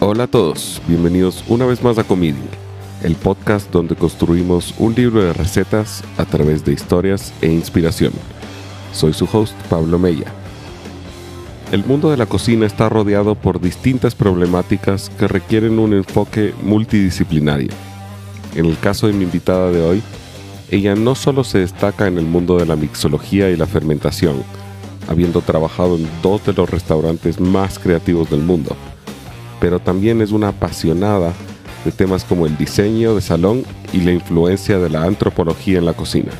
Hola a todos, bienvenidos una vez más a Comiding, el podcast donde construimos un libro de recetas a través de historias e inspiración. Soy su host, Pablo Mella. El mundo de la cocina está rodeado por distintas problemáticas que requieren un enfoque multidisciplinario. En el caso de mi invitada de hoy, ella no solo se destaca en el mundo de la mixología y la fermentación, habiendo trabajado en dos de los restaurantes más creativos del mundo, pero también es una apasionada de temas como el diseño de salón y la influencia de la antropología en la cocina.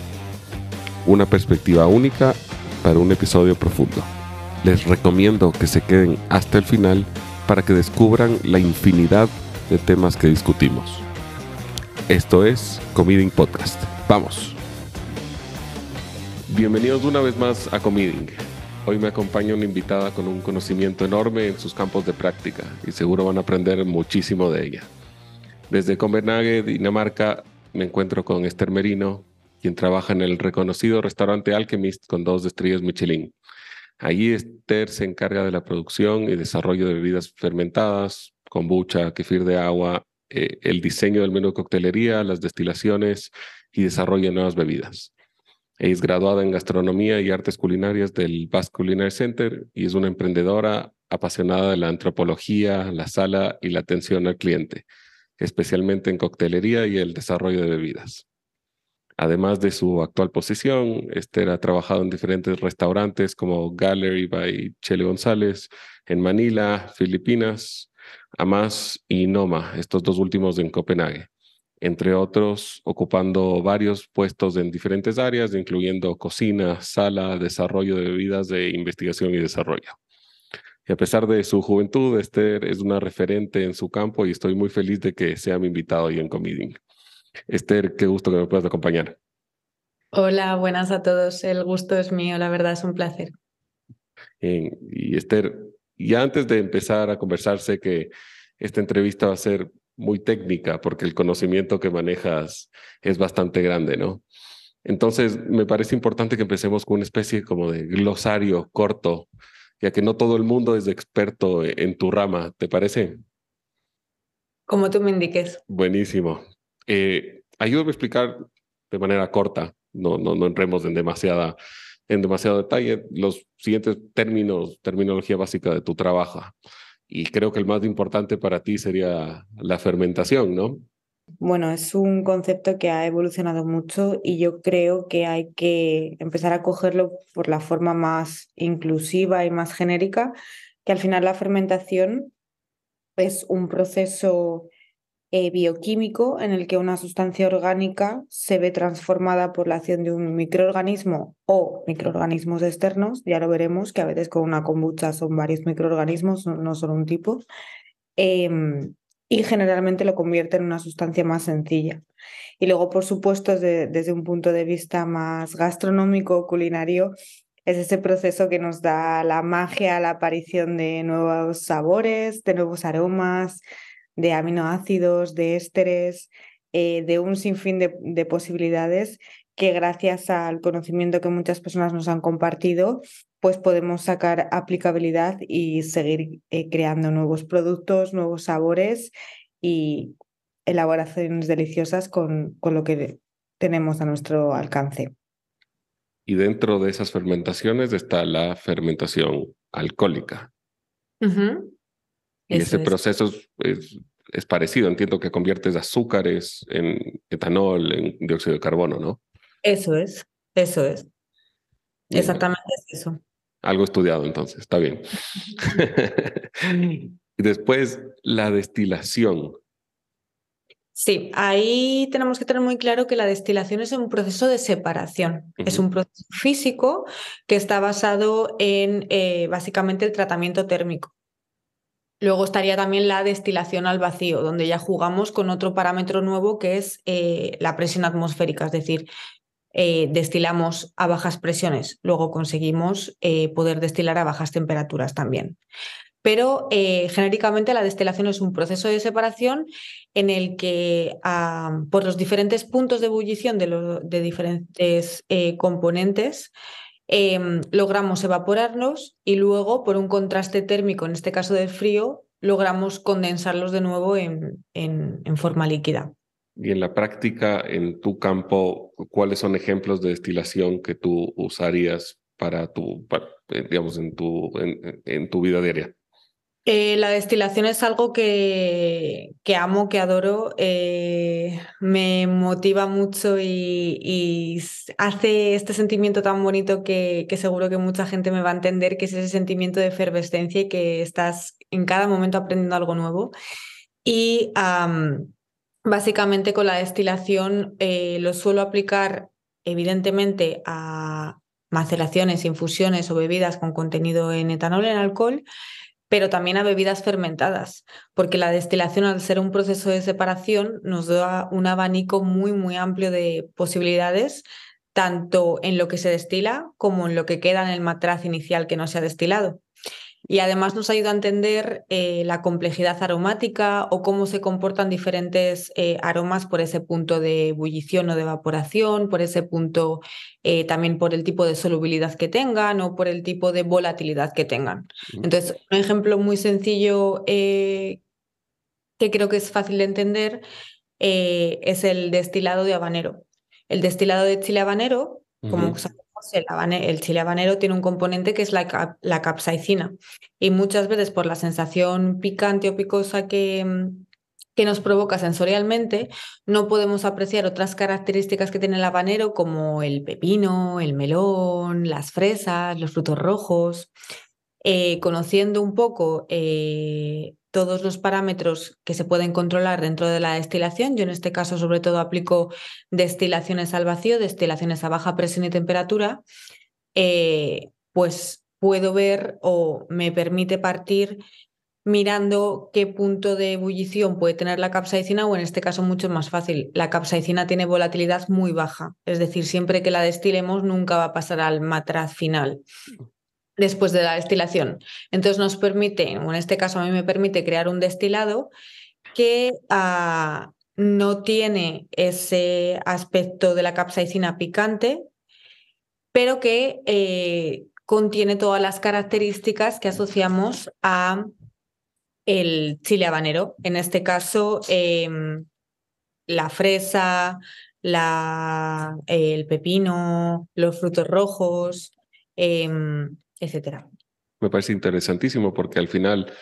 Una perspectiva única para un episodio profundo. Les recomiendo que se queden hasta el final para que descubran la infinidad de temas que discutimos. Esto es Comiding Podcast. ¡Vamos! Bienvenidos una vez más a Comiding Hoy me acompaña una invitada con un conocimiento enorme en sus campos de práctica y seguro van a aprender muchísimo de ella. Desde Copenhague, Dinamarca, me encuentro con Esther Merino, quien trabaja en el reconocido restaurante Alchemist con dos estrellas Michelin. Allí Esther se encarga de la producción y desarrollo de bebidas fermentadas, kombucha, kefir de agua, eh, el diseño del menú de coctelería, las destilaciones y desarrollo de nuevas bebidas. Es graduada en gastronomía y artes culinarias del Basque Culinary Center y es una emprendedora apasionada de la antropología, la sala y la atención al cliente, especialmente en coctelería y el desarrollo de bebidas. Además de su actual posición, Esther ha trabajado en diferentes restaurantes como Gallery by Chele González en Manila, Filipinas, Amas y Noma, estos dos últimos en Copenhague entre otros, ocupando varios puestos en diferentes áreas, incluyendo cocina, sala, desarrollo de bebidas de investigación y desarrollo. Y a pesar de su juventud, Esther es una referente en su campo y estoy muy feliz de que sea mi invitado hoy en Comiding. Esther, qué gusto que me puedas acompañar. Hola, buenas a todos. El gusto es mío, la verdad es un placer. y Esther, y antes de empezar a conversar, sé que esta entrevista va a ser muy técnica porque el conocimiento que manejas es bastante grande, ¿no? Entonces, me parece importante que empecemos con una especie como de glosario corto, ya que no todo el mundo es experto en tu rama, ¿te parece? Como tú me indiques. Buenísimo. Eh, ayúdame a explicar de manera corta, no, no, no entremos en, demasiada, en demasiado detalle, los siguientes términos, terminología básica de tu trabajo. Y creo que el más importante para ti sería la fermentación, ¿no? Bueno, es un concepto que ha evolucionado mucho y yo creo que hay que empezar a cogerlo por la forma más inclusiva y más genérica, que al final la fermentación es un proceso eh, bioquímico en el que una sustancia orgánica se ve transformada por la acción de un microorganismo o microorganismos externos, ya lo veremos, que a veces con una kombucha son varios microorganismos, no solo un tipo, em, y generalmente lo convierte en una sustancia más sencilla. Y luego, por supuesto, desde un punto de vista más gastronómico, culinario, es ese proceso que nos da la magia, la aparición de nuevos sabores, de nuevos aromas, de aminoácidos, de ésteres, eh, de un sinfín de, posibilidades que gracias al conocimiento que muchas personas nos han compartido, pues podemos sacar aplicabilidad y seguir eh, creando nuevos productos, nuevos sabores y elaboraciones deliciosas con, con lo que tenemos a nuestro alcance. Y dentro de esas fermentaciones está la fermentación alcohólica. Y ese proceso es, es, parecido, entiendo que conviertes azúcares en etanol, en dióxido de carbono, ¿no? Eso es, eso es. Exactamente es eso. Algo estudiado entonces, está bien. y después la destilación. Sí, ahí tenemos que tener muy claro que la destilación es un proceso de separación. Es un proceso físico que está basado en eh, básicamente el tratamiento térmico. Luego estaría también la destilación al vacío, donde ya jugamos con otro parámetro nuevo que es eh, la presión atmosférica, es decir, eh, destilamos a bajas presiones, luego conseguimos eh, poder destilar a bajas temperaturas también. Pero genéricamente la destilación es un proceso de separación en el que ah, por los diferentes puntos de ebullición de, de diferentes componentes Em, logramos evaporarnos y luego, por un contraste térmico, en este caso del frío, logramos condensarlos de nuevo en, en, forma líquida. Y en la práctica, en tu campo, ¿cuáles son ejemplos de destilación que tú usarías para tu, eh, digamos, en tu, en tu vida diaria? Eh, la destilación es algo que, amo, que adoro, eh, me motiva mucho y, hace este sentimiento tan bonito que, que, seguro que mucha gente me va a entender, que es ese sentimiento de efervescencia y que estás en cada momento aprendiendo algo nuevo. Y básicamente con la destilación eh, lo suelo aplicar evidentemente a maceraciones, infusiones o bebidas con contenido en etanol, en alcohol, pero también a bebidas fermentadas, porque la destilación, al ser un proceso de separación, nos da un abanico muy, muy amplio de posibilidades, tanto en lo que se destila como en lo que queda en el matraz inicial que no se ha destilado. Y además nos ayuda a entender eh, la complejidad aromática o cómo se comportan diferentes eh, aromas por ese punto de ebullición o de evaporación, por ese punto eh, también por el tipo de solubilidad que tengan o por el tipo de volatilidad que tengan. Entonces, un ejemplo muy sencillo que creo que es fácil de entender es el destilado de habanero. El destilado de chile habanero, como el, chile habanero tiene un componente que es la, la, capsaicina. Y muchas veces por la sensación picante o picosa que, que nos provoca sensorialmente, no podemos apreciar otras características que tiene el habanero como el pepino, el melón, las fresas, los frutos rojos. Eh, conociendo un poco eh, todos los parámetros que se pueden controlar dentro de la destilación. Yo en este caso sobre todo aplico destilaciones al vacío, destilaciones a baja presión y temperatura, eh, pues puedo ver o me permite partir mirando qué punto de ebullición puede tener la capsaicina o en este caso mucho más fácil. La capsaicina tiene volatilidad muy baja, es decir, siempre que la destilemos nunca va a pasar al matraz final después de la destilación. Entonces nos permite, en este caso a mí me permite crear un destilado que ah, no tiene ese aspecto de la capsaicina picante, pero que eh, contiene todas las características que asociamos a el chile habanero. En este caso, em, la fresa, la, el pepino, los frutos rojos, em, etcétera. Me parece interesantísimo porque al final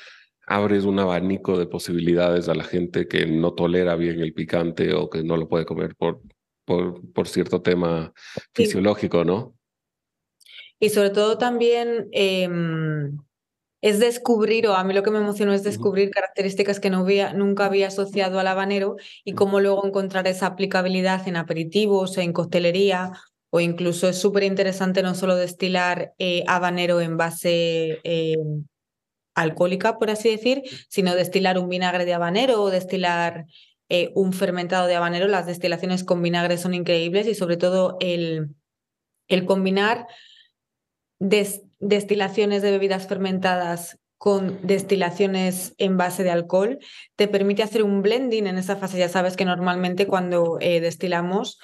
abres un abanico de posibilidades a la gente que no tolera bien el picante o que no lo puede comer por, por, por cierto tema fisiológico, ¿no? Y sobre todo también em, es descubrir, o a mí lo que me emocionó es descubrir características que no había, nunca había asociado al habanero y cómo luego encontrar esa aplicabilidad en aperitivos, en costelería o incluso es súper interesante no solo destilar eh, habanero en base eh, alcohólica, por así decir, sino destilar un vinagre de habanero o destilar eh, un fermentado de habanero. Las destilaciones con vinagre son increíbles y sobre todo el, el combinar destilaciones de bebidas fermentadas con destilaciones en base de alcohol, te permite hacer un blending en esa fase. Ya sabes que normalmente cuando destilamos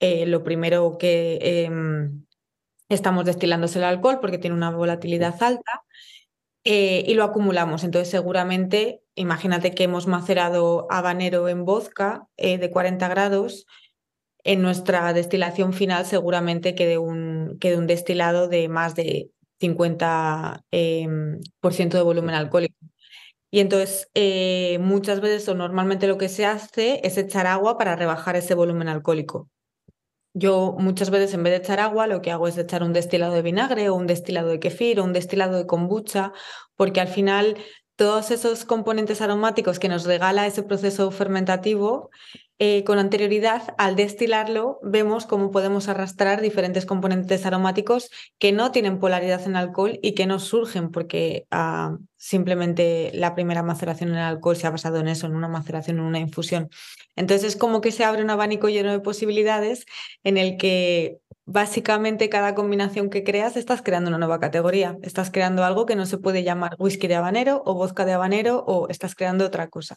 eh, lo primero que em, estamos destilando es el alcohol porque tiene una volatilidad alta eh, y lo acumulamos. Entonces seguramente, imagínate que hemos macerado habanero en vodka eh, de 40 grados, en nuestra destilación final seguramente quede un, quede un destilado de más de 50% em, de volumen alcohólico. Y entonces muchas veces o normalmente lo que se hace es echar agua para rebajar ese volumen alcohólico. Yo muchas veces en vez de echar agua, lo que hago es echar un destilado de vinagre o un destilado de kefir o un destilado de kombucha, porque al final todos esos componentes aromáticos que nos regala ese proceso fermentativo eh, con anterioridad, al destilarlo, vemos cómo podemos arrastrar diferentes componentes aromáticos que no tienen polaridad en alcohol y que no surgen porque ah, simplemente la primera maceración en alcohol se ha basado en eso, en una maceración, en una infusión. Entonces es como que se abre un abanico lleno de posibilidades en el que básicamente cada combinación que creas estás creando una nueva categoría. Estás creando algo que no se puede llamar whisky de habanero o vodka de habanero o estás creando otra cosa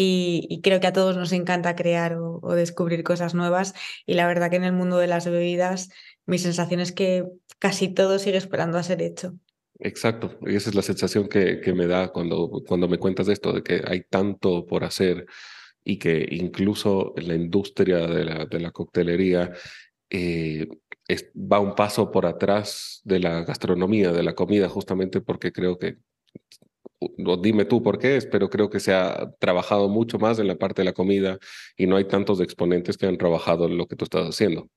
y, creo que a todos nos encanta crear o, descubrir cosas nuevas y la verdad que en el mundo de las bebidas mi sensación es que casi todo sigue esperando a ser hecho. Exacto, y esa es la sensación que, me da cuando, cuando me cuentas esto, de que hay tanto por hacer y que incluso la industria de la, de la coctelería eh, va un paso por atrás de la gastronomía, de la comida, justamente porque creo que, dime tú por qué es, pero creo que se ha trabajado mucho más en la parte de la comida y no hay tantos exponentes que han trabajado en lo que tú estás haciendo.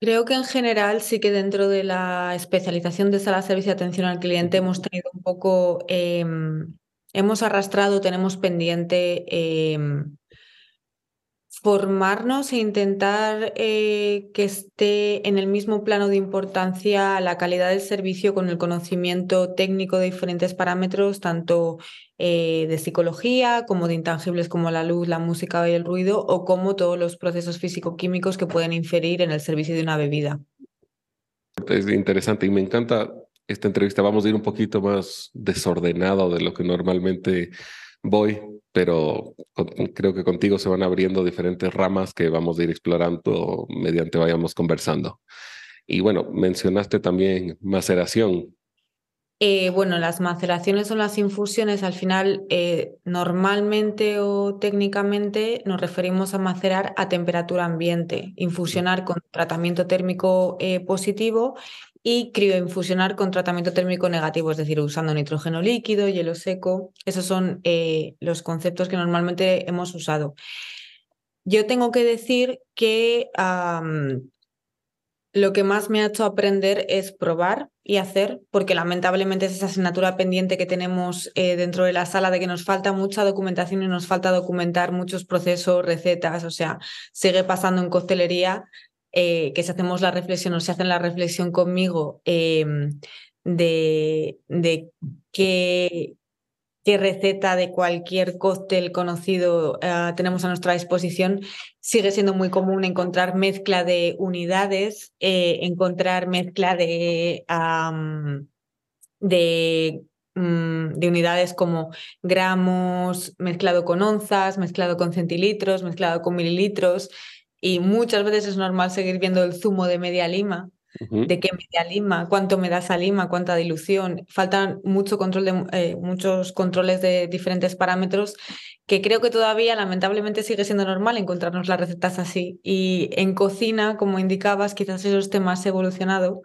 Creo que en general sí que dentro de la especialización de sala de servicio de atención al cliente hemos tenido un poco, em, hemos arrastrado, tenemos pendiente em, formarnos e intentar eh, que esté en el mismo plano de importancia la calidad del servicio con el conocimiento técnico de diferentes parámetros, tanto eh, de psicología como de intangibles como la luz, la música y el ruido, o como todos los procesos físico-químicos que pueden inferir en el servicio de una bebida. Es interesante y me encanta esta entrevista. Vamos a ir un poquito más desordenado de lo que normalmente voy, pero creo que contigo se van abriendo diferentes ramas que vamos a ir explorando mediante vayamos conversando. Y bueno, mencionaste también maceración. Eh, bueno, las maceraciones son las infusiones. Al final, eh, normalmente o técnicamente nos referimos a macerar a temperatura ambiente, infusionar con tratamiento térmico eh, positivo y crioinfusionar con tratamiento térmico negativo, es decir, usando nitrógeno líquido, hielo seco. Esos son eh, los conceptos que normalmente hemos usado. Yo tengo que decir que lo que más me ha hecho aprender es probar y hacer, porque lamentablemente es esa asignatura pendiente que tenemos eh, dentro de la sala de que nos falta mucha documentación y nos falta documentar muchos procesos, recetas, o sea, sigue pasando en coctelería eh, que si hacemos la reflexión o si hacen la reflexión conmigo em, de, de qué, qué, receta de cualquier cóctel conocido eh, tenemos a nuestra disposición, sigue siendo muy común encontrar mezcla de unidades, eh, encontrar mezcla de... de mm, de unidades como gramos, mezclado con onzas, mezclado con centilitros, mezclado con mililitros y muchas veces es normal seguir viendo el zumo de media lima, de qué media lima, cuánto me da esa lima, cuánta dilución. Faltan mucho control de, eh, muchos controles de diferentes parámetros que creo que todavía lamentablemente sigue siendo normal encontrarnos las recetas así. Y en cocina, como indicabas, quizás eso esté más evolucionado.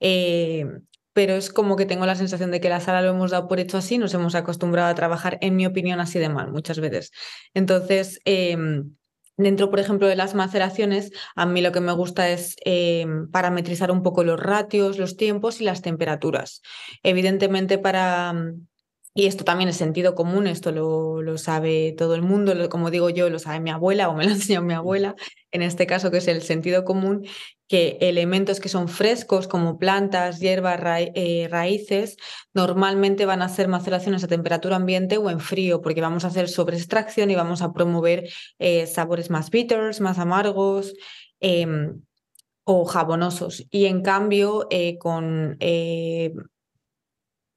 Eh, pero es como que tengo la sensación de que la sala lo hemos dado por hecho así, nos hemos acostumbrado a trabajar, en mi opinión, así de mal muchas veces. Entonces, em, Dentro, por ejemplo, de las maceraciones, a mí lo que me gusta es em, parametrizar un poco los ratios, los tiempos y las temperaturas. Evidentemente, para y esto también es sentido común, esto lo, lo sabe todo el mundo, como digo yo, lo sabe mi abuela o me lo enseñó mi abuela, en este caso que es el sentido común, que elementos que son frescos como plantas, hierbas, eh, raíces, normalmente van a hacer maceraciones a temperatura ambiente o en frío, porque vamos a hacer sobreextracción y vamos a promover eh, sabores más bitters, más amargos. Em, o jabonosos. Y en cambio, eh, con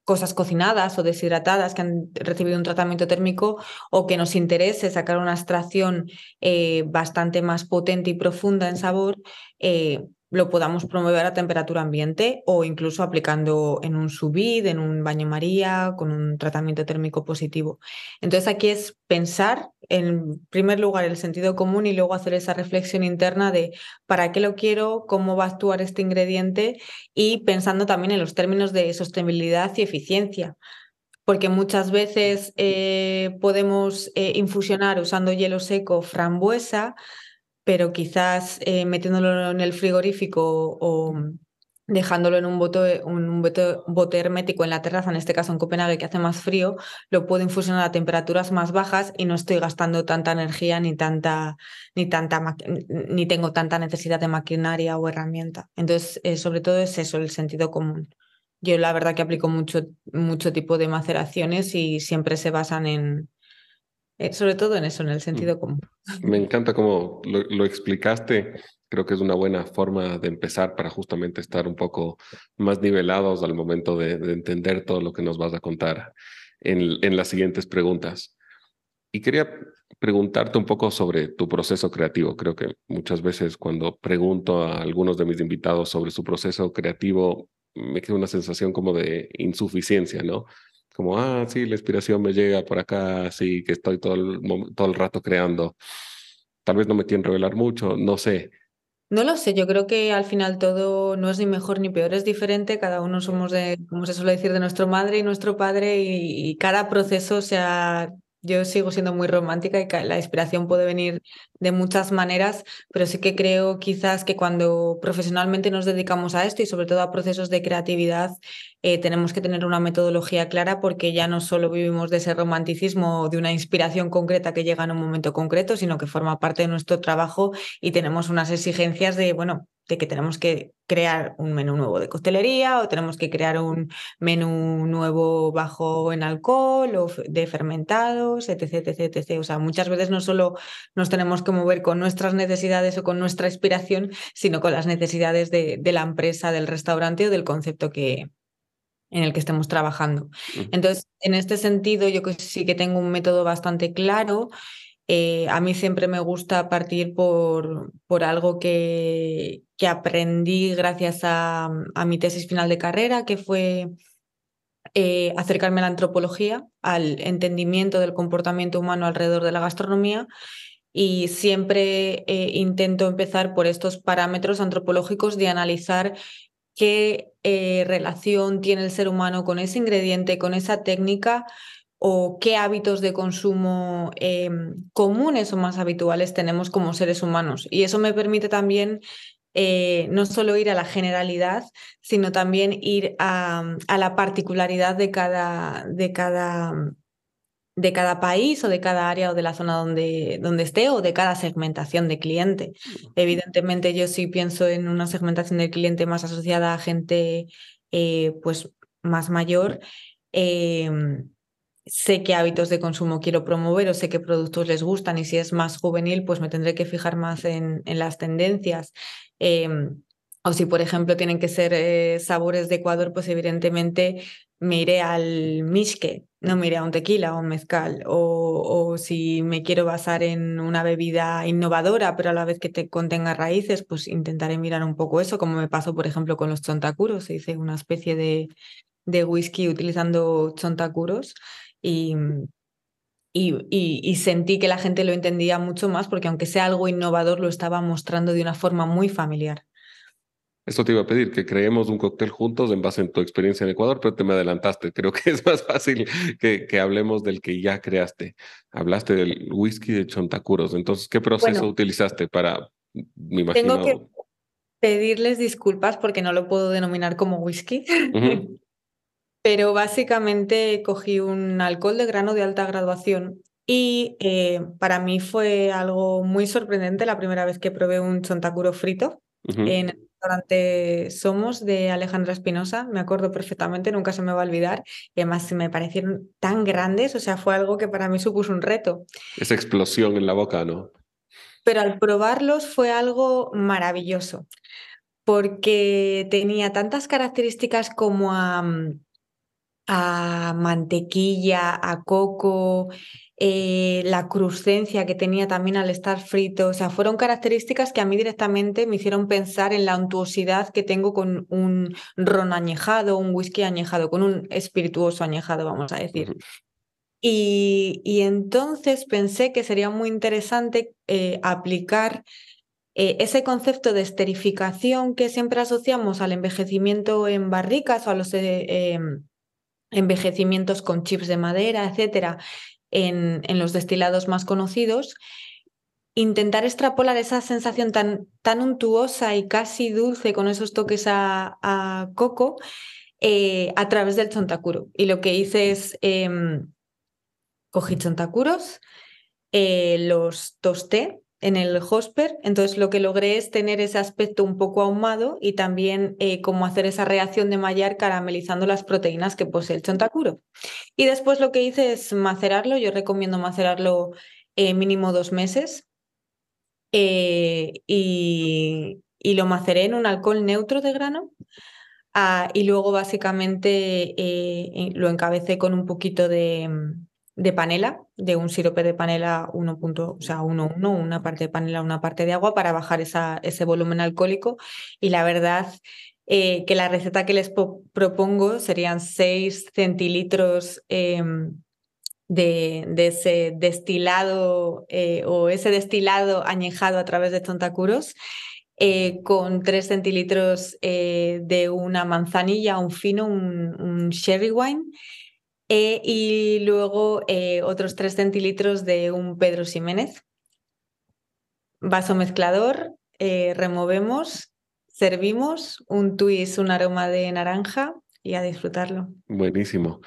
cosas cocinadas o deshidratadas que han recibido un tratamiento térmico o que nos interese sacar una extracción eh, bastante más potente y profunda en sabor, eh, lo podamos promover a temperatura ambiente o incluso aplicando en un subid, en un baño María, con un tratamiento térmico positivo. Entonces aquí es pensar en primer lugar el sentido común y luego hacer esa reflexión interna de para qué lo quiero, cómo va a actuar este ingrediente y pensando también en los términos de sostenibilidad y eficiencia porque muchas veces eh, podemos eh, infusionar usando hielo seco frambuesa, pero quizás eh, metiéndolo en el frigorífico o dejándolo en un bote, un bote, hermético en la terraza, en este caso en Copenhague, que hace más frío, lo puedo infusionar a temperaturas más bajas y no estoy gastando tanta energía ni tanta, ni tanta ni tengo tanta necesidad de maquinaria o herramienta. Entonces, eh, sobre todo es eso, el sentido común. Yo la verdad que aplico mucho, mucho tipo de maceraciones y siempre se basan en, eh, sobre todo en eso, en el mm. sentido común. Me encanta cómo lo, explicaste. Creo que es una buena forma de empezar para justamente estar un poco más nivelados al momento de, entender todo lo que nos vas a contar en, en las siguientes preguntas. Y quería preguntarte un poco sobre tu proceso creativo. Creo que muchas veces cuando pregunto a algunos de mis invitados sobre su proceso creativo, me queda una sensación como de insuficiencia, ¿no? Como, ah, sí, la inspiración me llega por acá, sí, que estoy todo el, todo el rato creando. Tal vez no me quieren revelar mucho, no sé. No lo sé, yo creo que al final todo no es ni mejor ni peor, es diferente, cada uno somos de, como se suele decir, de nuestro madre y nuestro padre y, y cada proceso se ha yo sigo siendo muy romántica y la inspiración puede venir de muchas maneras, pero sí que creo quizás que cuando profesionalmente nos dedicamos a esto y sobre todo a procesos de creatividad, eh, tenemos que tener una metodología clara porque ya no solo vivimos de ese romanticismo o de una inspiración concreta que llega en un momento concreto, sino que forma parte de nuestro trabajo y tenemos unas exigencias de, bueno, de que tenemos que crear un menú nuevo de costelería o tenemos que crear un menú nuevo bajo en alcohol o de fermentados, etc, etc, etc. O sea, muchas veces no solo nos tenemos que mover con nuestras necesidades o con nuestra inspiración, sino con las necesidades de, de la empresa, del restaurante o del concepto que, en el que estemos trabajando. Entonces, en este sentido, yo sí que tengo un método bastante claro eh, a mí siempre me gusta partir por, por algo que, que, aprendí gracias a, mi tesis final de carrera, que fue eh, acercarme a la antropología, al entendimiento del comportamiento humano alrededor de la gastronomía. Y siempre eh, intento empezar por estos parámetros antropológicos de analizar qué relación tiene el ser humano con ese ingrediente, con esa técnica, o qué hábitos de consumo comunes o más habituales tenemos como seres humanos. Y eso me permite también eh, no solo ir a la generalidad, sino también ir a, la particularidad de cada, de, cada, de cada, país o de cada área o de la zona donde, donde esté o de cada segmentación de cliente. Evidentemente yo sí pienso en una segmentación de cliente más asociada a gente eh, pues, más mayor. Em, sé qué hábitos de consumo quiero promover o sé qué productos les gustan y si es más juvenil, pues me tendré que fijar más en, en las tendencias. Em, o si, por ejemplo, tienen que ser eh, sabores de Ecuador, pues evidentemente me iré al mishke, no me iré a un tequila o un mezcal. O, o, si me quiero basar en una bebida innovadora, pero a la vez que te contenga raíces, pues intentaré mirar un poco eso, como me pasó, por ejemplo, con los chontacuros. Hice una especie de, de whisky utilizando chontacuros y, y, sentí que la gente lo entendía mucho más porque aunque sea algo innovador, lo estaba mostrando de una forma muy familiar. Esto te iba a pedir, que creemos un cóctel juntos en base en tu experiencia en Ecuador, pero te me adelantaste. Creo que es más fácil que, que hablemos del que ya creaste. Hablaste del whisky de Chontacuros. Entonces, ¿qué proceso utilizaste para, me imagino... Tengo que pedirles disculpas porque no lo puedo denominar como whisky. pero básicamente cogí un alcohol de grano de alta graduación y eh, para mí fue algo muy sorprendente la primera vez que probé un chontacuro frito en el restaurante Somos de Alejandra Espinosa, me acuerdo perfectamente, nunca se me va a olvidar, y además me parecieron tan grandes, o sea, fue algo que para mí supuso un reto. Esa explosión en la boca, ¿no? Pero al probarlos fue algo maravilloso, porque tenía tantas características como a mm, a mantequilla, a coco, eh, la cruscencia que tenía también al estar frito. O sea, fueron características que a mí directamente me hicieron pensar en la untuosidad que tengo con un ron añejado, un whisky añejado, con un espirituoso añejado, vamos a decir. Y, y, entonces pensé que sería muy interesante eh, aplicar eh, ese concepto de esterificación que siempre asociamos al envejecimiento en barricas o a los em, envejecimientos con chips de madera, etcétera, en, los destilados más conocidos, intentar extrapolar esa sensación tan, tan untuosa y casi dulce con esos toques a, coco eh, a través del chontacuro. Y lo que hice es eh, cogí chontacuros, eh, los tosté en el Hosper, entonces lo que logré es tener ese aspecto un poco ahumado y también eh, como hacer esa reacción de mallar caramelizando las proteínas que posee el chontacuro. Y después lo que hice es macerarlo, yo recomiendo macerarlo eh, mínimo dos meses eh, y, y, lo maceré en un alcohol neutro de grano. Ah, y luego básicamente lo encabecé con un poquito de, de panela, de un sirope de panela 1. o sea, 1, 1, una parte de panela, una parte de agua para bajar esa, ese volumen alcohólico. Y la verdad eh, que la receta que les propongo serían 6 centilitros em, de, ese destilado eh, o ese destilado añejado a través de tontacuros. Eh, con 3 centilitros de una manzanilla, un fino, un, sherry wine, y luego otros 3 centilitros de un Pedro Ximénez. Vaso mezclador, removemos servimos un twist, un aroma de naranja y a disfrutarlo. Buenísimo.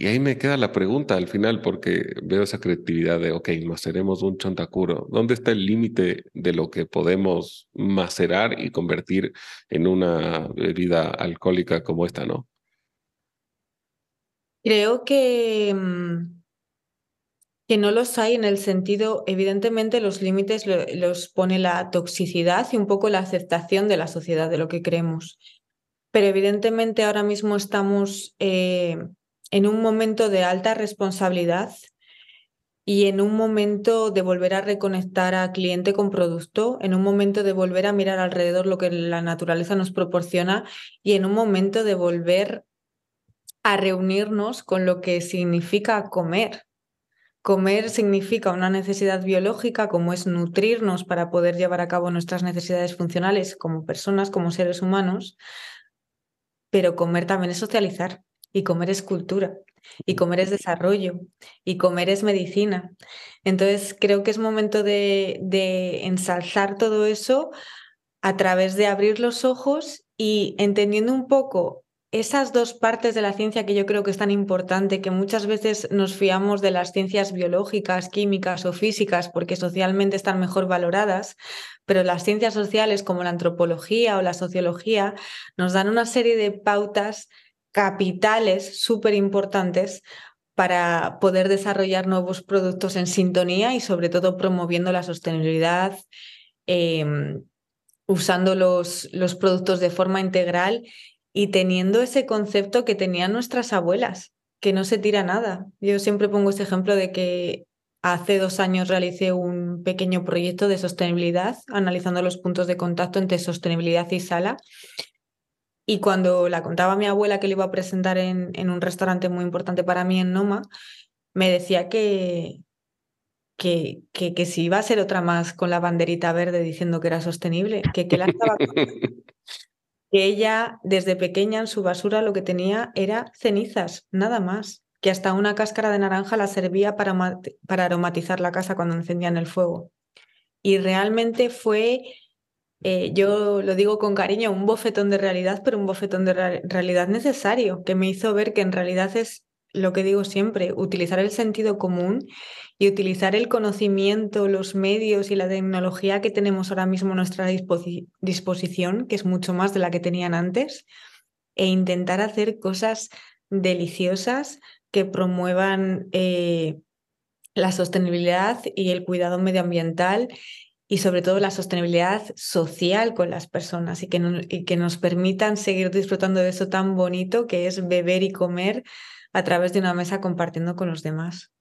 Y ahí me queda la pregunta al final, porque veo esa creatividad de, ok, maceremos un chontacuro. ¿Dónde está el límite de lo que podemos macerar y convertir en una bebida alcohólica como esta, no? Creo que mm, que no los hay en el sentido, evidentemente los límites los pone la toxicidad y un poco la aceptación de la sociedad, de lo que creemos. Pero evidentemente ahora mismo estamos eh, en un momento de alta responsabilidad y en un momento de volver a reconectar a cliente con producto, en un momento de volver a mirar alrededor lo que la naturaleza nos proporciona y en un momento de volver a reunirnos con lo que significa comer Comer significa una necesidad biológica como es nutrirnos para poder llevar a cabo nuestras necesidades funcionales como personas, como seres humanos, pero comer también es socializar y comer es cultura y comer es desarrollo y comer es medicina. Entonces creo que es momento de, de ensalzar todo eso a través de abrir los ojos y entendiendo un poco esas dos partes de la ciencia que yo creo que es tan importante, que muchas veces nos fiamos de las ciencias biológicas, químicas o físicas porque socialmente están mejor valoradas, pero las ciencias sociales como la antropología o la sociología nos dan una serie de pautas capitales súper importantes para poder desarrollar nuevos productos en sintonía y sobre todo promoviendo la sostenibilidad, em, usando los, los productos de forma integral y teniendo ese concepto que tenían nuestras abuelas, que no se tira nada. Yo siempre pongo ese ejemplo de que hace dos años realicé un pequeño proyecto de sostenibilidad, analizando los puntos de contacto entre sostenibilidad y sala. Y cuando la contaba a mi abuela que le iba a presentar en, en un restaurante muy importante para mí en Noma, me decía que, que, que, que, si iba a ser otra más con la banderita verde diciendo que era sostenible, que, que la estaba que ella desde pequeña en su basura lo que tenía era cenizas, nada más, que hasta una cáscara de naranja la servía para, para aromatizar la casa cuando encendían el fuego. Y realmente fue, eh, yo lo digo con cariño, un bofetón de realidad, pero un bofetón de realidad necesario, que me hizo ver que en realidad es lo que digo siempre, utilizar el sentido común y utilizar el conocimiento, los medios y la tecnología que tenemos ahora mismo a nuestra disposición, que es mucho más de la que tenían antes, e intentar hacer cosas deliciosas que promuevan eh, la sostenibilidad y el cuidado medioambiental y sobre todo la sostenibilidad social con las personas y que, y que nos permitan seguir disfrutando de eso tan bonito que es beber y comer a través de una mesa compartiendo con los demás.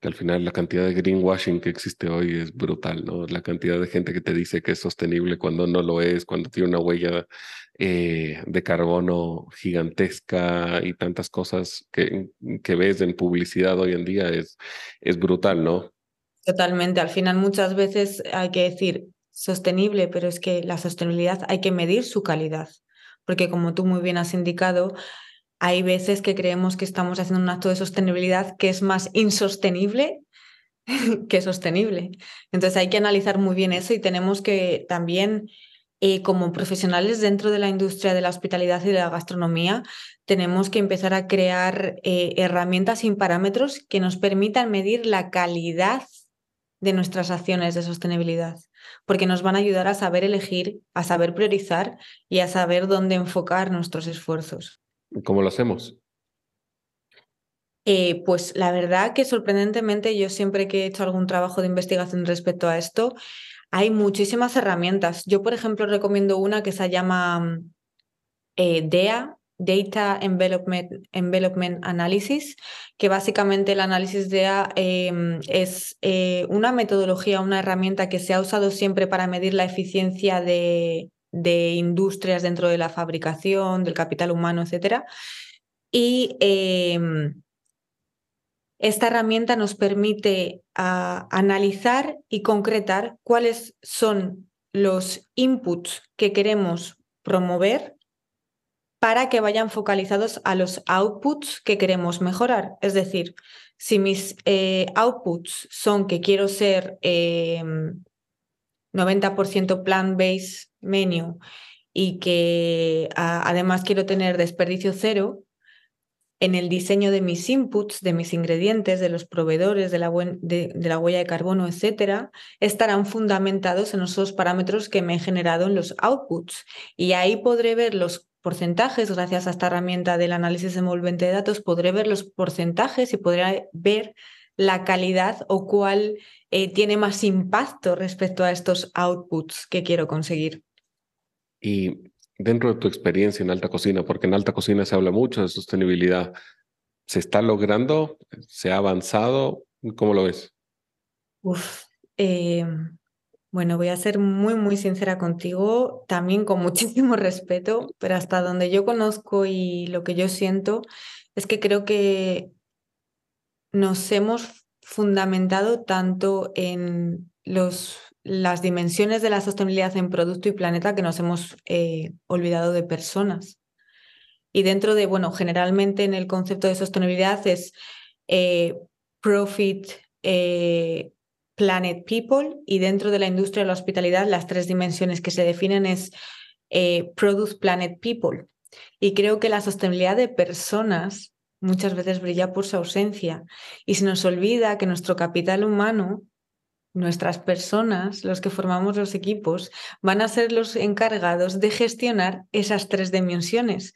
Que al final la cantidad de greenwashing que existe hoy es brutal, ¿no? La cantidad de gente que te dice que es sostenible cuando no lo es, cuando tiene una huella eh, de carbono gigantesca y tantas cosas que, que ves en publicidad hoy en día es, es brutal, ¿no? Totalmente. Al final muchas veces hay que decir sostenible, pero es que la sostenibilidad hay que medir su calidad, porque como tú muy bien has indicado, hay veces que creemos que estamos haciendo un acto de sostenibilidad que es más insostenible que sostenible. Entonces hay que analizar muy bien eso y tenemos que también, eh, como profesionales dentro de la industria de la hospitalidad y de la gastronomía, tenemos que empezar a crear eh, herramientas sin parámetros que nos permitan medir la calidad de nuestras acciones de sostenibilidad, porque nos van a ayudar a saber elegir, a saber priorizar y a saber dónde enfocar nuestros esfuerzos. ¿Cómo lo hacemos? Eh, pues la verdad que sorprendentemente yo siempre que he hecho algún trabajo de investigación respecto a esto, hay muchísimas herramientas. Yo, por ejemplo, recomiendo una que se llama eh, DEA, Data Envelopment, Analysis, que básicamente el análisis DEA em, es eh, una metodología, una herramienta que se ha usado siempre para medir la eficiencia de, de industrias dentro de la fabricación, del capital humano, etc. Y em, esta herramienta nos permite ah, analizar y concretar cuáles son los inputs que queremos promover para que vayan focalizados a los outputs que queremos mejorar. Es decir, si mis eh, outputs son que quiero ser 90% em, plant-based menu y que además quiero tener desperdicio cero, en el diseño de mis inputs, de mis ingredientes, de los proveedores, de la, de, la, huella de carbono, etcétera, estarán fundamentados en esos parámetros que me he generado en los outputs. Y ahí podré ver los porcentajes, gracias a esta herramienta del análisis envolvente de datos, podré ver los porcentajes y podré ver la calidad o cuál eh, tiene más impacto respecto a estos outputs que quiero conseguir. Y dentro de tu experiencia en alta cocina, porque en alta cocina se habla mucho de sostenibilidad, ¿se está logrando? ¿Se ha avanzado? ¿Cómo lo ves? Uf, em, bueno, voy a ser muy, muy sincera contigo, también con muchísimo respeto, pero hasta donde yo conozco y lo que yo siento es que creo que nos hemos fundamentado tanto en los las dimensiones de la sostenibilidad en producto y planeta que nos hemos eh, olvidado de personas. Y dentro de, bueno, generalmente en el concepto de sostenibilidad es eh, profit, eh, planet, people, y dentro de la industria de la hospitalidad las tres dimensiones que se definen es product, planet, people. Y creo que la sostenibilidad de personas muchas veces brilla por su ausencia y se nos olvida que nuestro capital humano nuestras personas, los que formamos los equipos, van a ser los encargados de gestionar esas tres dimensiones.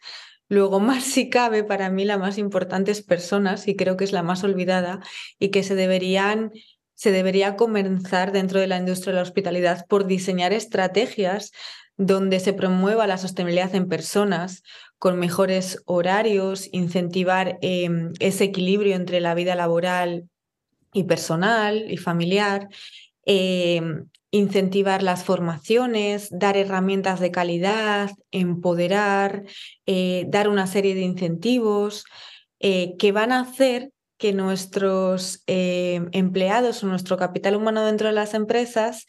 Luego, más si cabe, para mí la más importante es personas, y creo que es la más olvidada, y que se deberían se debería comenzar dentro de la industria de la hospitalidad por diseñar estrategias donde se promueva la sostenibilidad en personas, con mejores horarios, incentivar em, ese equilibrio entre la vida laboral y personal y familiar, eh, incentivar las formaciones, dar herramientas de calidad, empoderar, eh, dar una serie de incentivos eh, que van a hacer que nuestros empleados o nuestro capital humano dentro de las empresas,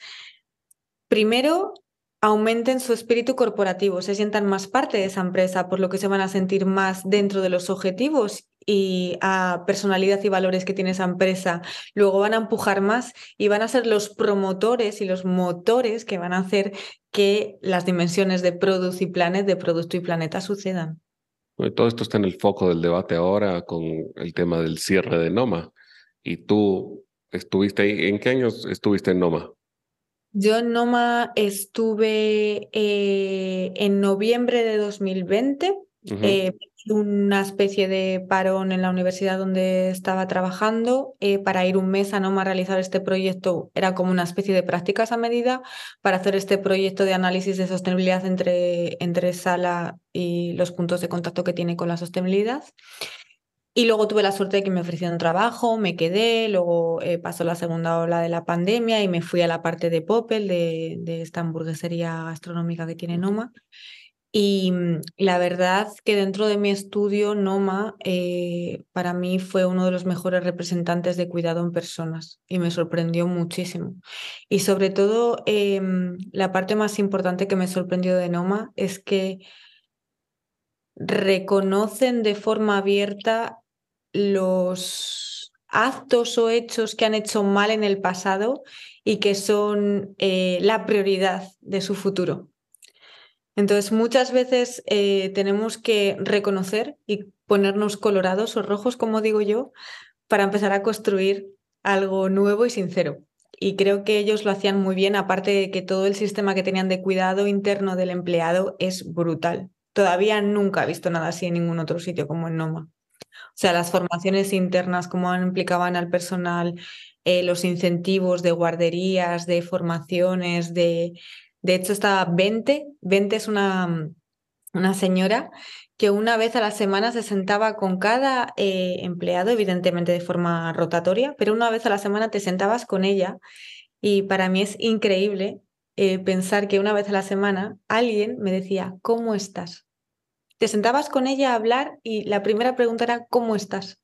primero, aumenten su espíritu corporativo, se sientan más parte de esa empresa, por lo que se van a sentir más dentro de los objetivos y a personalidad y valores que tiene esa empresa, luego van a empujar más y van a ser los promotores y los motores que van a hacer que las dimensiones de Product y Planet, de Producto y Planeta sucedan. todo esto está en el foco del debate ahora con el tema del cierre de Noma. Y tú estuviste ahí, ¿en qué años estuviste en Noma? Yo en Noma estuve eh, en noviembre de 2020 una especie de parón en la universidad donde estaba trabajando eh, para ir un mes a Noma a realizar este proyecto. Era como una especie de prácticas a medida para hacer este proyecto de análisis de sostenibilidad entre, entre sala y los puntos de contacto que tiene con la sostenibilidad. Y luego tuve la suerte de que me ofrecieron trabajo, me quedé, luego eh, pasó la segunda ola de la pandemia y me fui a la parte de Popel, de, de esta hamburguesería gastronómica que tiene Noma. Y mm, la verdad que dentro de mi estudio, Noma eh, para mí fue uno de los mejores representantes de cuidado en personas y me sorprendió muchísimo. Y sobre todo, em, la parte más importante que me sorprendió de Noma es que reconocen de forma abierta los actos o hechos que han hecho mal en el pasado y que son eh, la prioridad de su futuro. Entonces, muchas veces eh, tenemos que reconocer y ponernos colorados o rojos, como digo yo, para empezar a construir algo nuevo y sincero. Y creo que ellos lo hacían muy bien, aparte de que todo el sistema que tenían de cuidado interno del empleado es brutal. Todavía nunca he visto nada así en ningún otro sitio como en Noma. O sea, las formaciones internas, cómo implicaban al personal, eh, los incentivos de guarderías, de formaciones, de de hecho, estaba 20. 20 es una, una señora que una vez a la semana se sentaba con cada eh, empleado, evidentemente de forma rotatoria, pero una vez a la semana te sentabas con ella y para mí es increíble eh, pensar que una vez a la semana alguien me decía, ¿cómo estás? Te sentabas con ella a hablar y la primera pregunta era, ¿cómo estás?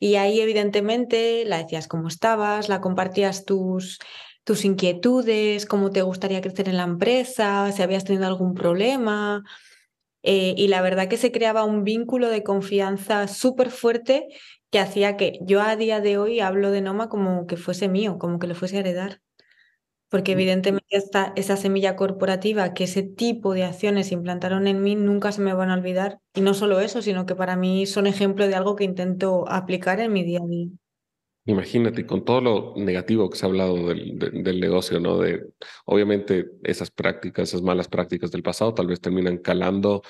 Y ahí evidentemente la decías cómo estabas, la compartías tus, tus inquietudes, cómo te gustaría crecer en la empresa, si habías tenido algún problema. Eh, y la verdad que se creaba un vínculo de confianza súper fuerte que hacía que yo a día de hoy hablo de Noma como que fuese mío, como que lo fuese a heredar. Porque evidentemente esta, esa semilla corporativa, que ese tipo de acciones implantaron en mí, nunca se me van a olvidar. Y no solo eso, sino que para mí son ejemplo de algo que intento aplicar en mi día a día. Imagínate, con todo lo negativo que se ha hablado del, del, negocio, ¿no? De, obviamente, esas prácticas, esas malas prácticas del pasado, tal vez terminan calando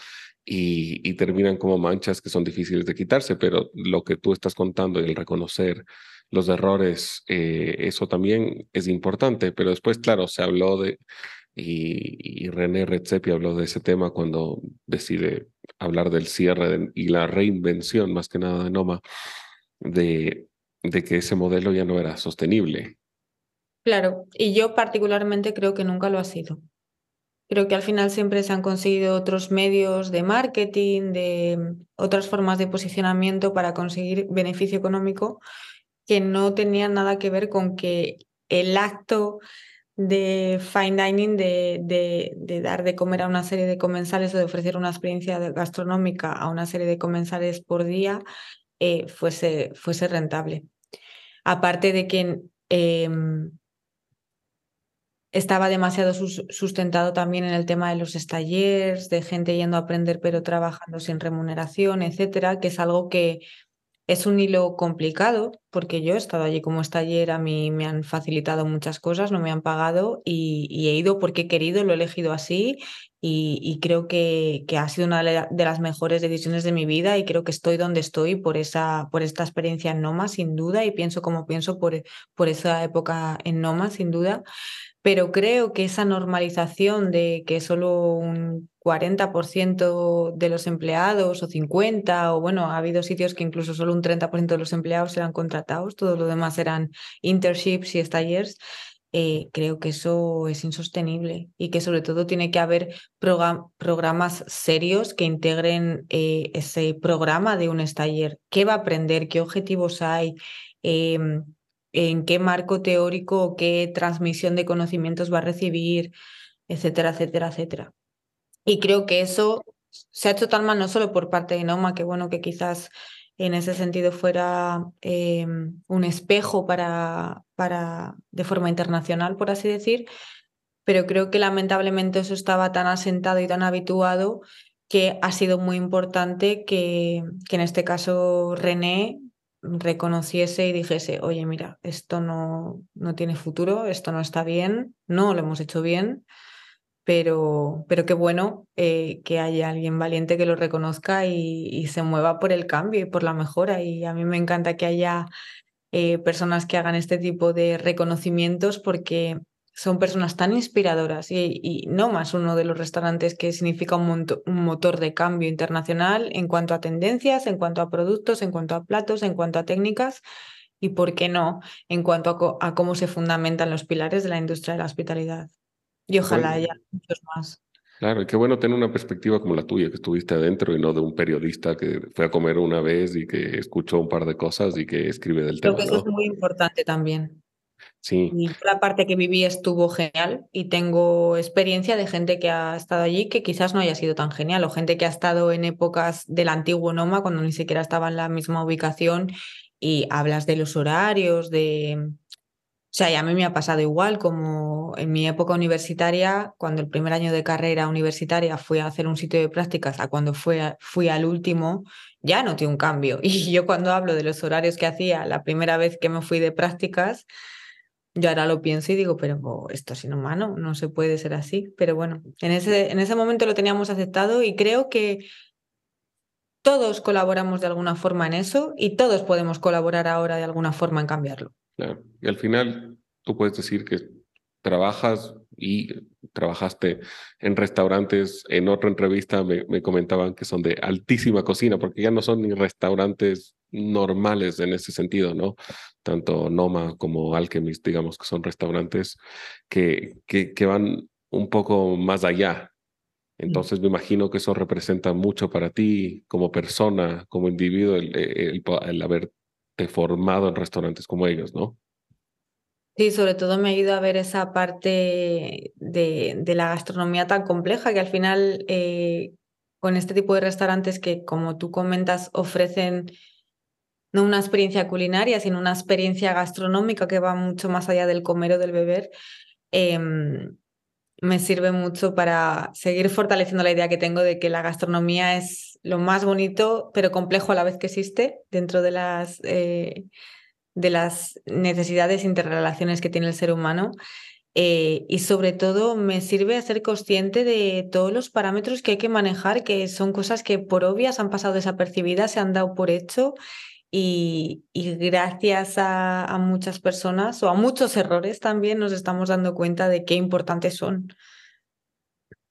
y, y, terminan como manchas que son difíciles de quitarse, pero lo que tú estás contando y el reconocer los errores, eh, eso también es importante, pero después, claro, se habló de, y, y René Redzepi habló de ese tema cuando decide hablar del cierre y la reinvención, más que nada de Noma, de de que ese modelo ya no era sostenible. Claro, y yo particularmente creo que nunca lo ha sido. Creo que al final siempre se han conseguido otros medios de marketing, de otras formas de posicionamiento para conseguir beneficio económico que no tenían nada que ver con que el acto de fine dining, de, de, dar de comer a una serie de comensales o de ofrecer una experiencia gastronómica a una serie de comensales por día, eh, fuese, fuese rentable. Aparte de que em, estaba demasiado sustentado también en el tema de los stallers, de gente yendo a aprender pero trabajando sin remuneración, etcétera, que es algo que es un hilo complicado porque yo he estado allí como staller, a mí me han facilitado muchas cosas, no me han pagado y, he ido porque he querido, lo he elegido así y, creo que, que, ha sido una de las mejores decisiones de mi vida y creo que estoy donde estoy por, esa, por esta experiencia en Noma, sin duda, y pienso como pienso por, por esa época en Noma, sin duda. Pero creo que esa normalización de que solo un 40% de los empleados o 50% o bueno, ha habido sitios que incluso solo un 30% de los empleados eran contratados, todo lo demás eran internships y stallers, eh, creo que eso es insostenible y que sobre todo tiene que haber programas serios que integren eh, ese programa de un staller. ¿Qué va a aprender? ¿Qué objetivos hay? Em, ¿En qué marco teórico, qué transmisión de conocimientos va a recibir? Etcétera, etcétera, etcétera. Y creo que eso se ha hecho tan mal no solo por parte de Noma, que bueno, que quizás en ese sentido fuera eh, un espejo para, para, de forma internacional, por así decir, pero creo que lamentablemente eso estaba tan asentado y tan habituado que ha sido muy importante que, que en este caso René reconociese y dijese, oye, mira, esto no, no tiene futuro, esto no está bien, no lo hemos hecho bien pero, pero qué bueno eh, que haya alguien valiente que lo reconozca y, se mueva por el cambio y por la mejora. Y a mí me encanta que haya eh, personas que hagan este tipo de reconocimientos porque son personas tan inspiradoras y, no más uno de los restaurantes que significa un, un, motor de cambio internacional en cuanto a tendencias, en cuanto a productos, en cuanto a platos, en cuanto a técnicas y, ¿por qué no?, en cuanto a cómo se fundamentan los pilares de la industria de la hospitalidad. Y ojalá haya muchos más. Claro, y qué bueno tener una perspectiva como la tuya, que estuviste adentro y no de un periodista que fue a comer una vez y que escuchó un par de cosas y que escribe del tema. Creo que eso es muy importante también. Sí. Y la parte que viví estuvo genial y tengo experiencia de gente que ha estado allí que quizás no haya sido tan genial o gente que ha estado en épocas del antiguo Noma cuando ni siquiera estaba en la misma ubicación y hablas de los horarios, de, o sea, y a mí me ha pasado igual, como en mi época universitaria, cuando el primer año de carrera universitaria fui a hacer un sitio de prácticas a cuando fui, fui al último, ya noté un cambio. Y yo cuando hablo de los horarios que hacía la primera vez que me fui de prácticas, yo ahora lo pienso y digo, pero oh, esto es inhumano, no se puede ser así. Pero bueno, en ese, en ese momento lo teníamos aceptado y creo que todos colaboramos de alguna forma en eso y todos podemos colaborar ahora de alguna forma en cambiarlo. Y al final tú puedes decir que trabajas y trabajaste en restaurantes. En otra entrevista me, me, comentaban que son de altísima cocina, porque ya no son ni restaurantes normales en ese sentido, ¿no? Tanto Noma como Alchemist, digamos que son restaurantes que, que, que van un poco más allá. Mm. Entonces me imagino que eso representa mucho para ti como persona, como individuo, el, el, el haberte formado en restaurantes como ellos, ¿no? Sí, sobre todo me ha ido a ver esa parte de, de la gastronomía tan compleja que al final eh, con este tipo de restaurantes que, como tú comentas, ofrecen no una experiencia culinaria, sino una experiencia gastronómica que va mucho más allá del comer o del beber, em, me sirve mucho para seguir fortaleciendo la idea que tengo de que la gastronomía es lo más bonito, pero complejo a la vez que existe dentro de las, eh, de las necesidades e interrelaciones que tiene el ser humano. Eh, y sobre todo me sirve a ser consciente de todos los parámetros que hay que manejar, que son cosas que por obvias han pasado desapercibidas, se han dado por hecho y, gracias a, muchas personas o a muchos errores también nos estamos dando cuenta de qué importantes son.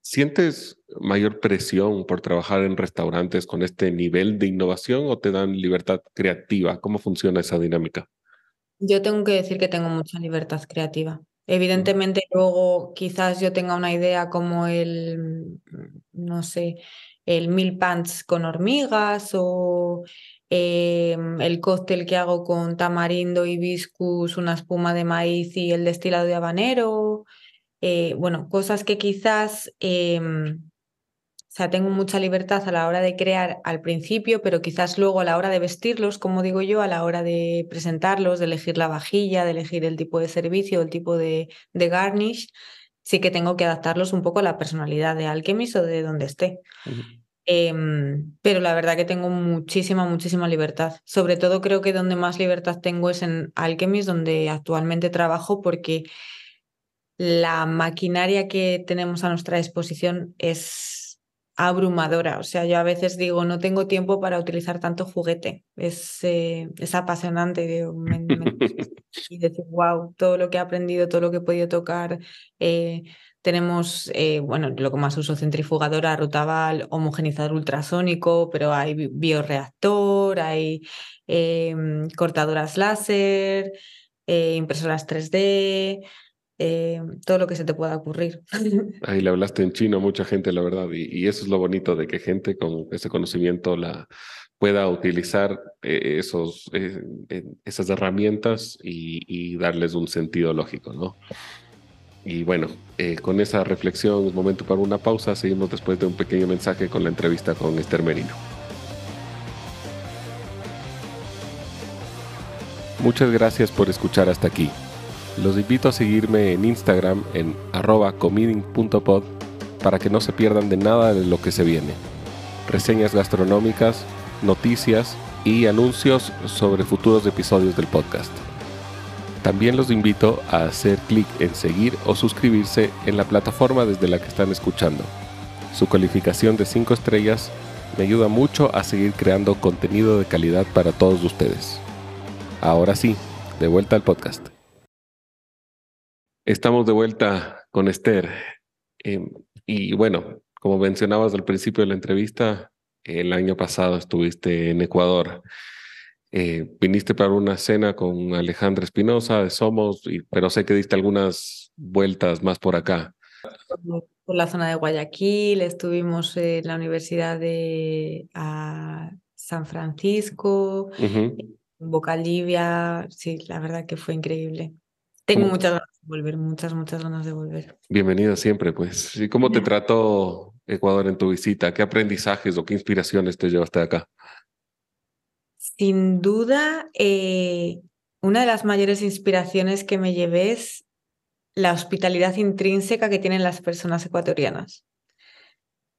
¿Sientes mayor presión por trabajar en restaurantes con este nivel de innovación o te dan libertad creativa? ¿Cómo funciona esa dinámica? Yo tengo que decir que tengo mucha libertad creativa. Evidentemente luego quizás yo tenga una idea como el, no sé, el mil pants con hormigas o Em, el cóctel que hago con tamarindo, hibiscus, una espuma de maíz y el destilado de habanero. Eh, bueno, cosas que quizás, em, o sea, tengo mucha libertad a la hora de crear al principio, pero quizás luego a la hora de vestirlos, como digo yo, a la hora de presentarlos, de elegir la vajilla, de elegir el tipo de servicio, el tipo de, garnish, sí que tengo que adaptarlos un poco a la personalidad de Alchemist o de donde esté. Em, pero la verdad que tengo muchísima, muchísima libertad. Sobre todo creo que donde más libertad tengo es en Alchemist, donde actualmente trabajo, porque la maquinaria que tenemos a nuestra disposición es abrumadora. O sea, yo a veces digo, no tengo tiempo para utilizar tanto juguete. Es, eh, es apasionante. y decir, wow, todo lo que he aprendido, todo lo que he podido tocar. Eh, tenemos, eh, bueno, lo que más uso, centrifugadora, rutaval, homogenizador ultrasónico, pero hay bioreactor, hay em, cortadoras láser, impresoras 3D, em, todo lo que se te pueda ocurrir. Ahí le hablaste en chino a mucha gente, la verdad, y, eso es lo bonito de que gente con ese conocimiento la pueda utilizar eh, esos, esas herramientas y, y darles un sentido lógico, ¿no? Y bueno, eh, con esa reflexión, es momento para una pausa. Seguimos después de un pequeño mensaje con la entrevista con Esther Merino. Muchas gracias por escuchar hasta aquí. Los invito a seguirme en Instagram en arroba comiding.pod para que no se pierdan de nada de lo que se viene. Reseñas gastronómicas, noticias y anuncios sobre futuros episodios del podcast. También los invito a hacer clic en seguir o suscribirse en la plataforma desde la que están escuchando. Su calificación de 5 estrellas me ayuda mucho a seguir creando contenido de calidad para todos ustedes. Ahora sí, de vuelta al podcast. Estamos de vuelta con Esther. Em, y bueno, como mencionabas al principio de la entrevista, el año pasado estuviste en Ecuador. Eh, viniste para una cena con Alejandra Espinosa de Somos, pero sé que diste algunas vueltas más por acá. Por la zona de Guayaquil, estuvimos en la Universidad de San Francisco, en Boca Livia, sí, la verdad que fue increíble. Tengo muchas volver, muchas, muchas ganas de volver. Bienvenida siempre, pues. ¿Y cómo te trató Ecuador en tu visita? ¿Qué aprendizajes o qué inspiraciones te llevaste de acá? Sin duda, eh, una de las mayores inspiraciones que me llevé es la hospitalidad intrínseca que tienen las personas ecuatorianas.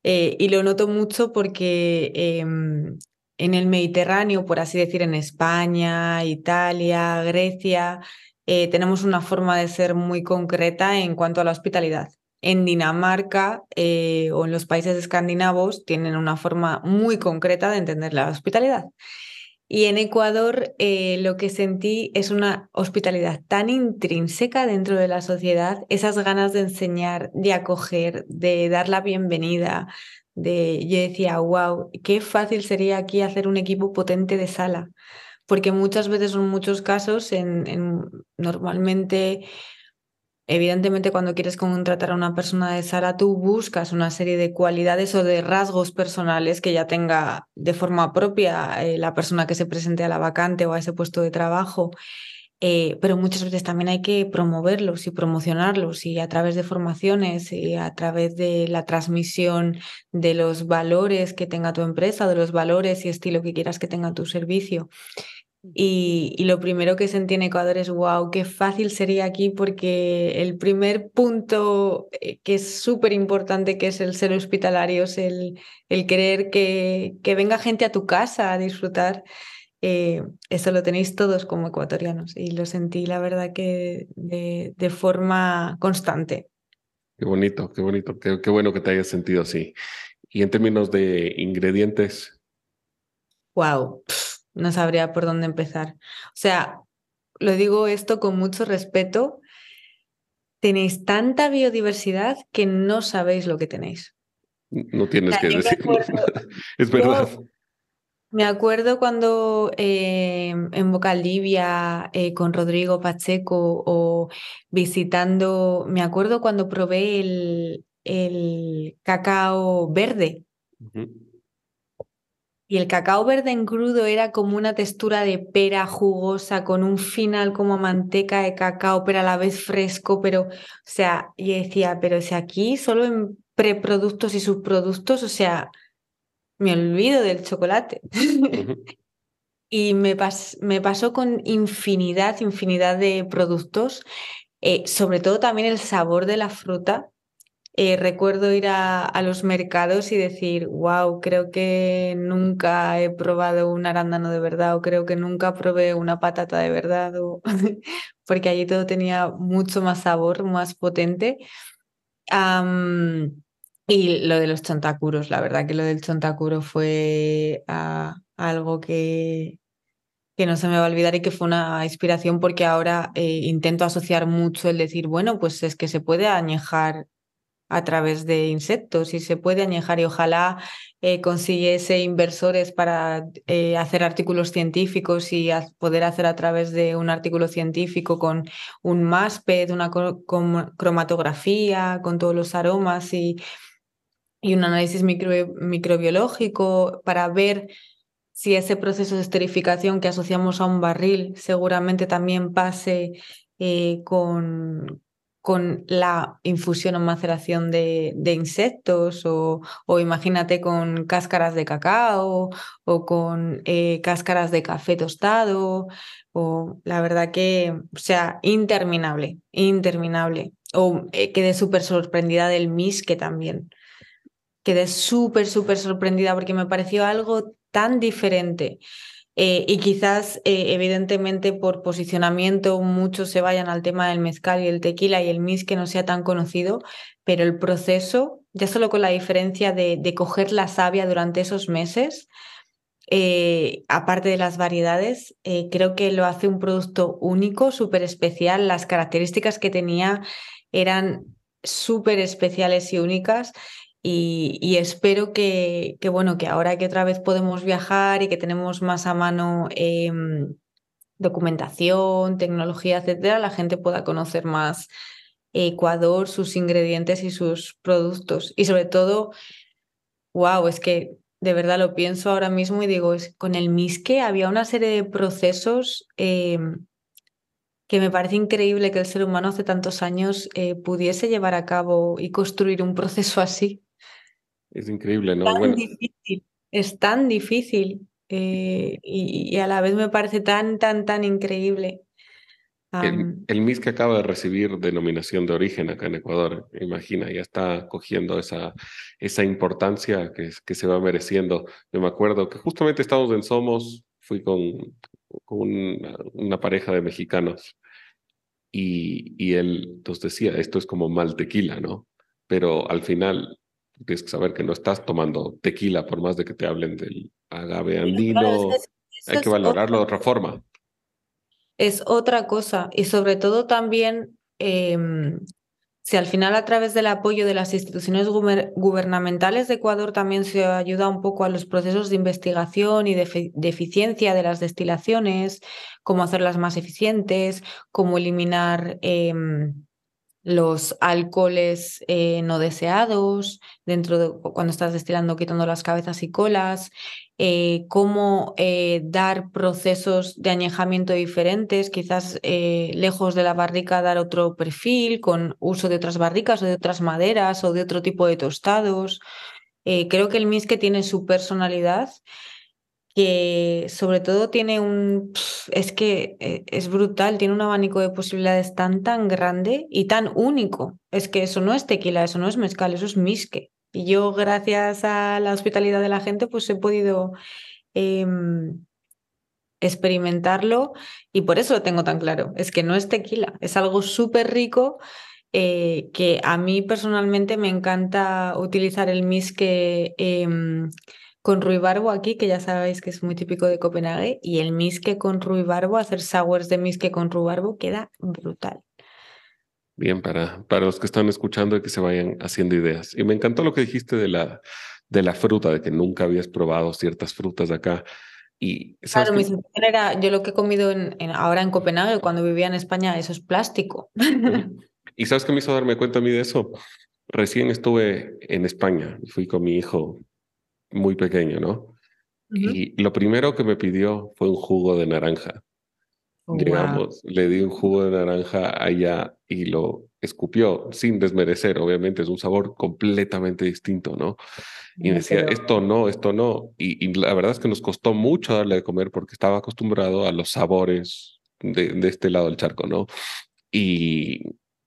Eh, y lo noto mucho porque em, en el Mediterráneo, por así decir, en España, Italia, Grecia, eh, tenemos una forma de ser muy concreta en cuanto a la hospitalidad. En Dinamarca o en los países escandinavos tienen una forma muy concreta de entender la hospitalidad. Y en Ecuador eh, lo que sentí es una hospitalidad tan intrínseca dentro de la sociedad, esas ganas de enseñar, de acoger, de dar la bienvenida. De, yo decía, wow, qué fácil sería aquí hacer un equipo potente de sala, porque muchas veces, en muchos casos, en, normalmente, evidentemente cuando quieres contratar a una persona de Sara, tú buscas una serie de cualidades o de rasgos personales que ya tenga de forma propia eh, la persona que se presente a la vacante o a ese puesto de trabajo. Eh, pero muchas veces también hay que promoverlos y promocionarlos y a través de formaciones y a través de la transmisión de los valores que tenga tu empresa, de los valores y estilo que quieras que tenga tu servicio. Y, lo primero que sentí en Ecuador es, wow, qué fácil sería aquí porque el primer punto eh, que es súper importante, que es el ser hospitalario, es el, el querer que, que venga gente a tu casa a disfrutar eh, eso lo tenéis todos como ecuatorianos y lo sentí, la verdad, que de, forma constante. Qué bonito, qué bonito, qué, bueno que te hayas sentido así. Y en términos de ingredientes. Wow, no sabría por dónde empezar. O sea, lo digo esto con mucho respeto. Tenéis tanta biodiversidad que no sabéis lo que tenéis. No tienes que decir. es verdad. Me acuerdo cuando eh, en Bocaldivia eh, con Rodrigo Pacheco o visitando, me acuerdo cuando probé el, el cacao verde. Y el cacao verde en crudo era como una textura de pera jugosa, con un final como manteca de cacao, pero a la vez fresco. Pero, o sea, y decía, pero si aquí solo en preproductos y subproductos, o sea, me olvido del chocolate. y me, me, pasó con infinidad, infinidad de productos, eh, sobre todo también el sabor de la fruta. Eh, recuerdo ir a, los mercados y decir, wow, creo que nunca he probado un arándano de verdad o creo que nunca probé una patata de verdad, porque allí todo tenía mucho más sabor, más potente. Y lo de los chontacuros, la verdad que lo del chontacuro fue ah, algo que, que no se me va a olvidar y que fue una inspiración porque ahora eh, intento asociar mucho el decir, bueno, pues es que se puede añejar a través de insectos y se puede añejar y ojalá eh, consiguiese inversores para eh, hacer artículos científicos y poder hacer a través de un artículo científico con un másped, una cromatografía, con todos los aromas y y un análisis microbiológico para ver si ese proceso de esterificación que asociamos a un barril seguramente también pase eh, con, con la infusión o maceración de, insectos o, o, imagínate con cáscaras de cacao o con eh, cáscaras de café tostado o la verdad que, o sea, interminable, interminable. O eh, quedé súper sorprendida del MISque también quedé súper, súper sorprendida porque me pareció algo tan diferente. Eh, y quizás, eh, evidentemente, por posicionamiento, muchos se vayan al tema del mezcal y el tequila y el mis que no sea tan conocido, pero el proceso, ya solo con la diferencia de, coger la savia durante esos meses, eh, aparte de las variedades, creo que lo hace un producto único, súper especial. Las características que tenía eran súper especiales y únicas. Y, espero que, bueno, que ahora que otra vez podemos viajar y que tenemos más a mano em, documentación, tecnología, etcétera, la gente pueda conocer más Ecuador, sus ingredientes y sus productos. Y sobre todo, wow, es que de verdad lo pienso ahora mismo y digo, es, con el MISQUE había una serie de procesos em, que me parece increíble que el ser humano hace tantos años eh, pudiese llevar a cabo y construir un proceso así. Es increíble, ¿no? Tan difícil, es tan difícil eh, y, a la vez me parece tan, tan, tan increíble. el, el, MIS que acaba de recibir denominación de origen acá en Ecuador, imagina, ya está cogiendo esa, esa importancia que, que se va mereciendo. Yo me acuerdo que justamente estamos en Somos, fui con, con una, una, pareja de mexicanos y, y él nos decía, esto es como mal tequila, ¿no? Pero al final tienes que saber que no estás tomando tequila por más de que te hablen del agave andino. Hay que valorarlo de otra forma. Es otra cosa y sobre todo también em, si al final a través del apoyo de las instituciones gubernamentales de Ecuador también se ayuda un poco a los procesos de investigación y de, eficiencia de las destilaciones, cómo hacerlas más eficientes, cómo eliminar em, los alcoholes eh, no deseados dentro de cuando estás destilando quitando las cabezas y colas, eh, cómo eh, dar procesos de añejamiento diferentes, quizás lejos de la barrica dar otro perfil con uso de otras barricas o de otras maderas o de otro tipo de tostados. creo que el MISque tiene su personalidad que sobre todo tiene un, es que eh, es brutal, tiene un abanico de posibilidades tan, tan grande y tan único. Es que eso no es tequila, eso no es mezcal, eso es misque. Y yo, gracias a la hospitalidad de la gente, pues he podido em, experimentarlo y por eso lo tengo tan claro. Es que no es tequila, es algo súper rico. Eh, que a mí personalmente me encanta utilizar el misque con ruibarbo aquí, que ya sabéis que es muy típico de Copenhague, y el misque con ruibarbo, hacer sours de misque con ruibarbo queda brutal. Bien, para, para los que están escuchando y que se vayan haciendo ideas. Y me encantó lo que dijiste de la, de la fruta, de que nunca habías probado ciertas frutas de acá. Y, claro, mi sensación era, yo lo que he comido en, ahora en Copenhague, cuando vivía en España, eso es plástico. ¿Y sabes qué me hizo darme cuenta a mí de eso? Recién estuve en España, fui con mi hijo muy pequeño, ¿no? Y lo primero que me pidió fue un jugo de naranja. Oh, digamos, le di un jugo de naranja allá y lo escupió sin desmerecer, obviamente, es un sabor completamente distinto, ¿no? Y decía, esto no, esto no. Y, y, la verdad es que nos costó mucho darle de comer porque estaba acostumbrado a los sabores de, de este lado del charco, ¿no? Y,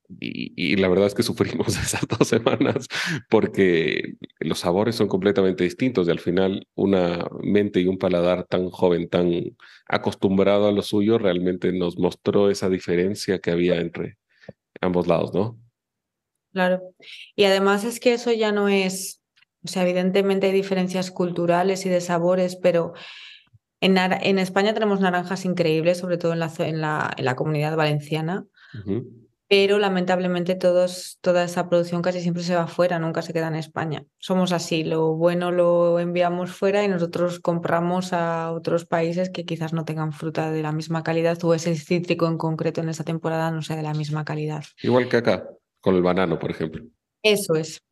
y, la verdad es que sufrimos esas dos semanas porque los sabores son completamente distintos y al final una mente y un paladar tan joven, tan acostumbrado a lo suyo, realmente nos mostró esa diferencia que había entre ambos lados, ¿no? Claro. Y además es que eso ya no es, o sea, evidentemente hay diferencias culturales y de sabores, pero en, en España tenemos naranjas increíbles, sobre todo en la, en la, en la comunidad valenciana pero lamentablemente todos, toda esa producción casi siempre se va fuera, nunca se queda en España. Somos así, lo bueno lo enviamos fuera y nosotros compramos a otros países que quizás no tengan fruta de la misma calidad o ese cítrico en concreto en esta temporada no sea de la misma calidad. Igual que acá, con el banano, por ejemplo. Eso es.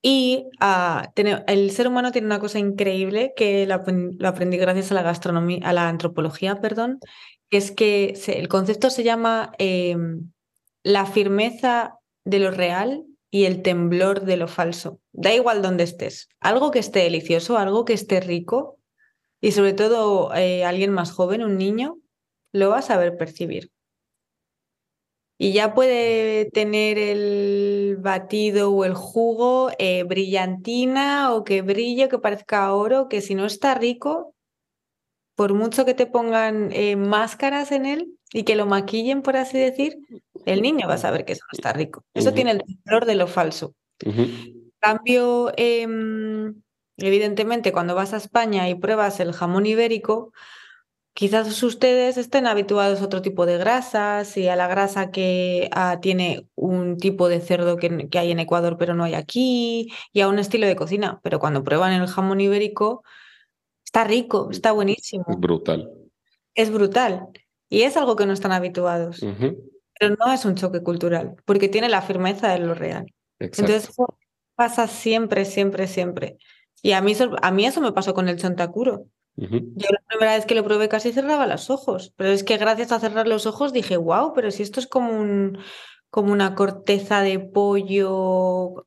Y uh, el ser humano tiene una cosa increíble que lo, aprendí gracias a la gastronomía, a la antropología, perdón, es que el concepto se llama em, la firmeza de lo real y el temblor de lo falso. Da igual donde estés, algo que esté delicioso, algo que esté rico y sobre todo eh, alguien más joven, un niño, lo va a saber percibir. Y ya puede tener el batido o el jugo eh, brillantina o que brille, que parezca oro, que si no está rico, por mucho que te pongan eh, máscaras en él y que lo maquillen, por así decir, el niño va a saber que eso no está rico. Eso tiene el valor de lo falso. En cambio, em, evidentemente, cuando vas a España y pruebas el jamón ibérico, quizás ustedes estén habituados a otro tipo de grasas y a la grasa que ah, tiene un tipo de cerdo que, que hay en Ecuador pero no hay aquí y a un estilo de cocina. Pero cuando prueban el jamón ibérico, Está rico, está buenísimo. Es brutal. Es brutal. Y es algo que no están habituados. Pero no es un choque cultural, porque tiene la firmeza de lo real. Entonces eso pasa siempre, siempre, siempre. Y a mí, a mí eso me pasó con el Yo la primera vez que lo probé casi cerraba los ojos, pero es que gracias a cerrar los ojos dije, wow, pero si esto es como, un, como una corteza de pollo